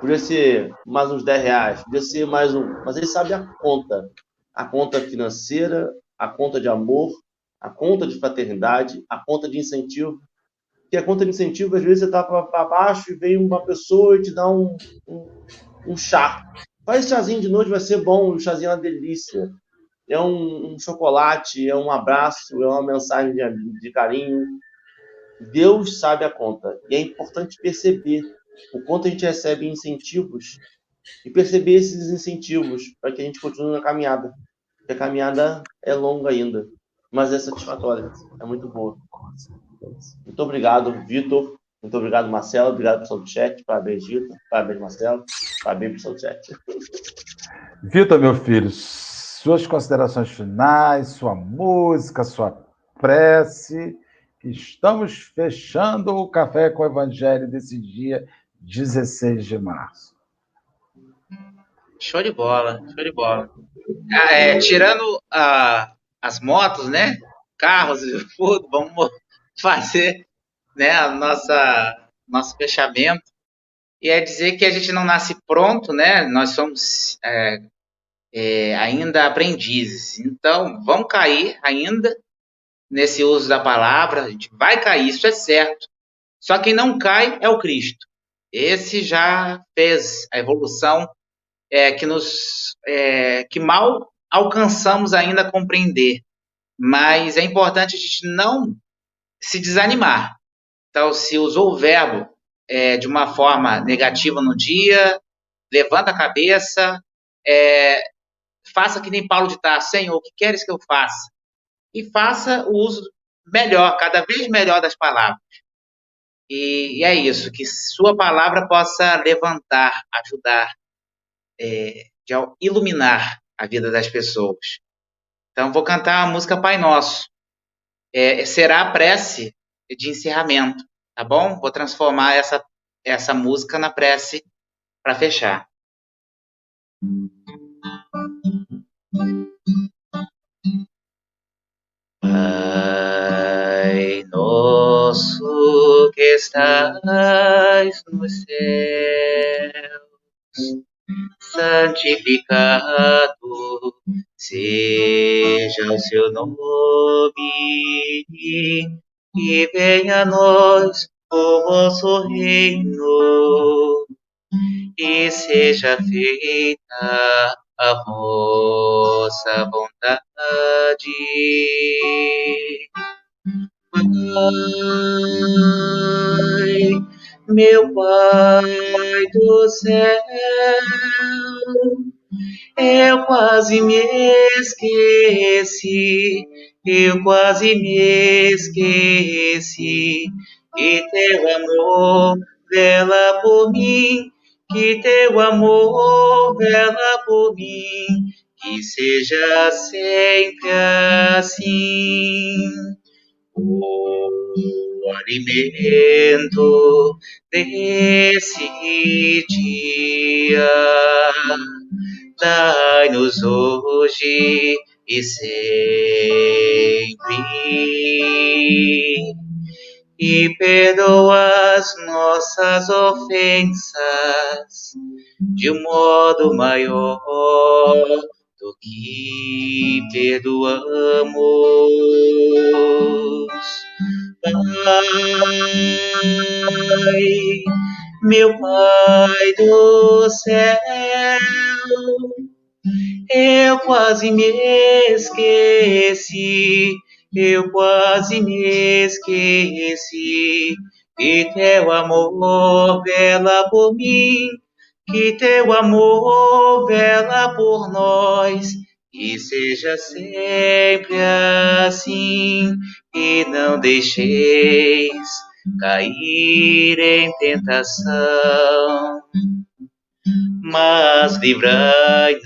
C: Podia ser mais uns 10 reais. Podia ser mais um. Mas ele sabe a conta. A conta financeira, a conta de amor, a conta de fraternidade, a conta de incentivo. Que a conta de incentivo, às vezes, você está para baixo e vem uma pessoa e te dá um, um, um chá. Faz chazinho de noite, vai ser bom. O chazinho é uma delícia é um, um, chocolate, é um abraço, é uma mensagem de, de, carinho. Deus sabe a conta. E é importante perceber o quanto a gente recebe incentivos e perceber esses incentivos para que a gente continue na caminhada. Porque a caminhada é longa ainda, mas é satisfatória, é muito boa. Muito obrigado, Vitor. Muito obrigado, Marcelo. Obrigado, pessoal do chat. Parabéns, Vitor. Parabéns, Marcelo. Parabéns, pessoal do chat.
A: Vitor, meu filho, suas considerações finais, sua música, sua prece. Estamos fechando o Café com o Evangelho desse dia 16 de março.
B: Show de bola, show de bola. Ah, é, tirando ah, as motos, né? Carros e tudo, vamos (laughs) fazer né, a nossa nosso fechamento. E é dizer que a gente não nasce pronto, né? Nós somos é, é, ainda aprendizes. Então, vão cair ainda nesse uso da palavra, a gente vai cair, isso é certo. Só quem não cai é o Cristo. Esse já fez a evolução é, que nos é, que mal alcançamos ainda compreender. Mas é importante a gente não se desanimar. Então, se usou o verbo é, de uma forma negativa no dia, levanta a cabeça, é, faça que nem Paulo de Tarso, Senhor, o que queres que eu faça? E faça o uso melhor, cada vez melhor das palavras. E, e é isso, que sua palavra possa levantar, ajudar, é, de iluminar a vida das pessoas. Então, vou cantar a música Pai Nosso. É, será a prece de encerramento, tá bom? Vou transformar essa, essa música na prece para fechar. Pai nosso que estais nos céus, santificado seja o seu nome, e venha a nós o vosso reino, e seja feita a vossa vontade. Pai, meu Pai do céu, eu quase me esqueci, eu quase me esqueci, e teu amor vela por mim, que teu amor vela por mim, que seja sempre assim. O alimento desse dia, dai-nos hoje e sempre e perdoa as nossas ofensas de um modo maior do que perdoamos. Pai, meu Pai do céu, eu quase me esqueci eu quase me esqueci. Que teu amor vela por mim, que teu amor vela por nós, que seja sempre assim, e não deixeis cair em tentação, mas livrai-nos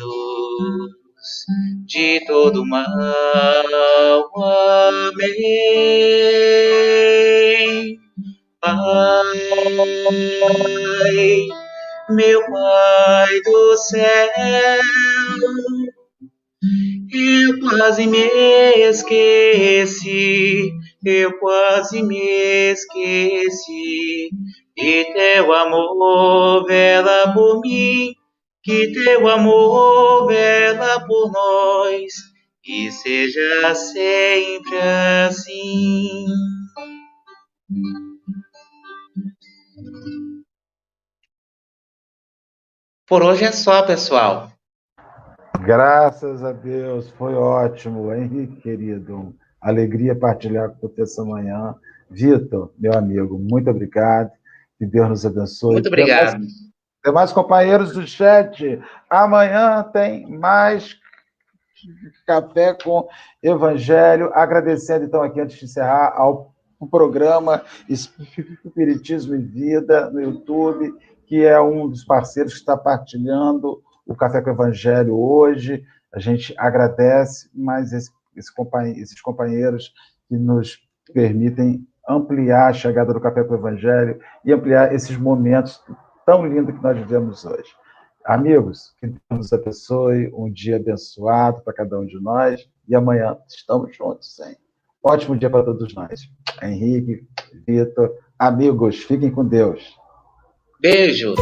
B: de todo mal. Amém. Pai, meu Pai do céu, eu quase me esqueci, eu quase me esqueci, e teu amor vela por mim que teu amor vela por nós, e seja sempre assim. Por hoje é só, pessoal.
A: Graças a Deus, foi ótimo, Henrique, querido. Alegria partilhar com você essa manhã. Vitor, meu amigo, muito obrigado. Que Deus nos abençoe.
B: Muito obrigado.
A: Demais companheiros do chat, amanhã tem mais café com Evangelho. Agradecendo, então, aqui antes de encerrar, ao programa Espiritismo e Vida no YouTube, que é um dos parceiros que está partilhando o Café com Evangelho hoje. A gente agradece, mas esse, esse esses companheiros que nos permitem ampliar a chegada do Café com Evangelho e ampliar esses momentos tão lindo que nós vivemos hoje. Amigos, que Deus nos abençoe, um dia abençoado para cada um de nós e amanhã estamos juntos, hein? Ótimo dia para todos nós. Henrique, Vitor, amigos, fiquem com Deus.
B: Beijo.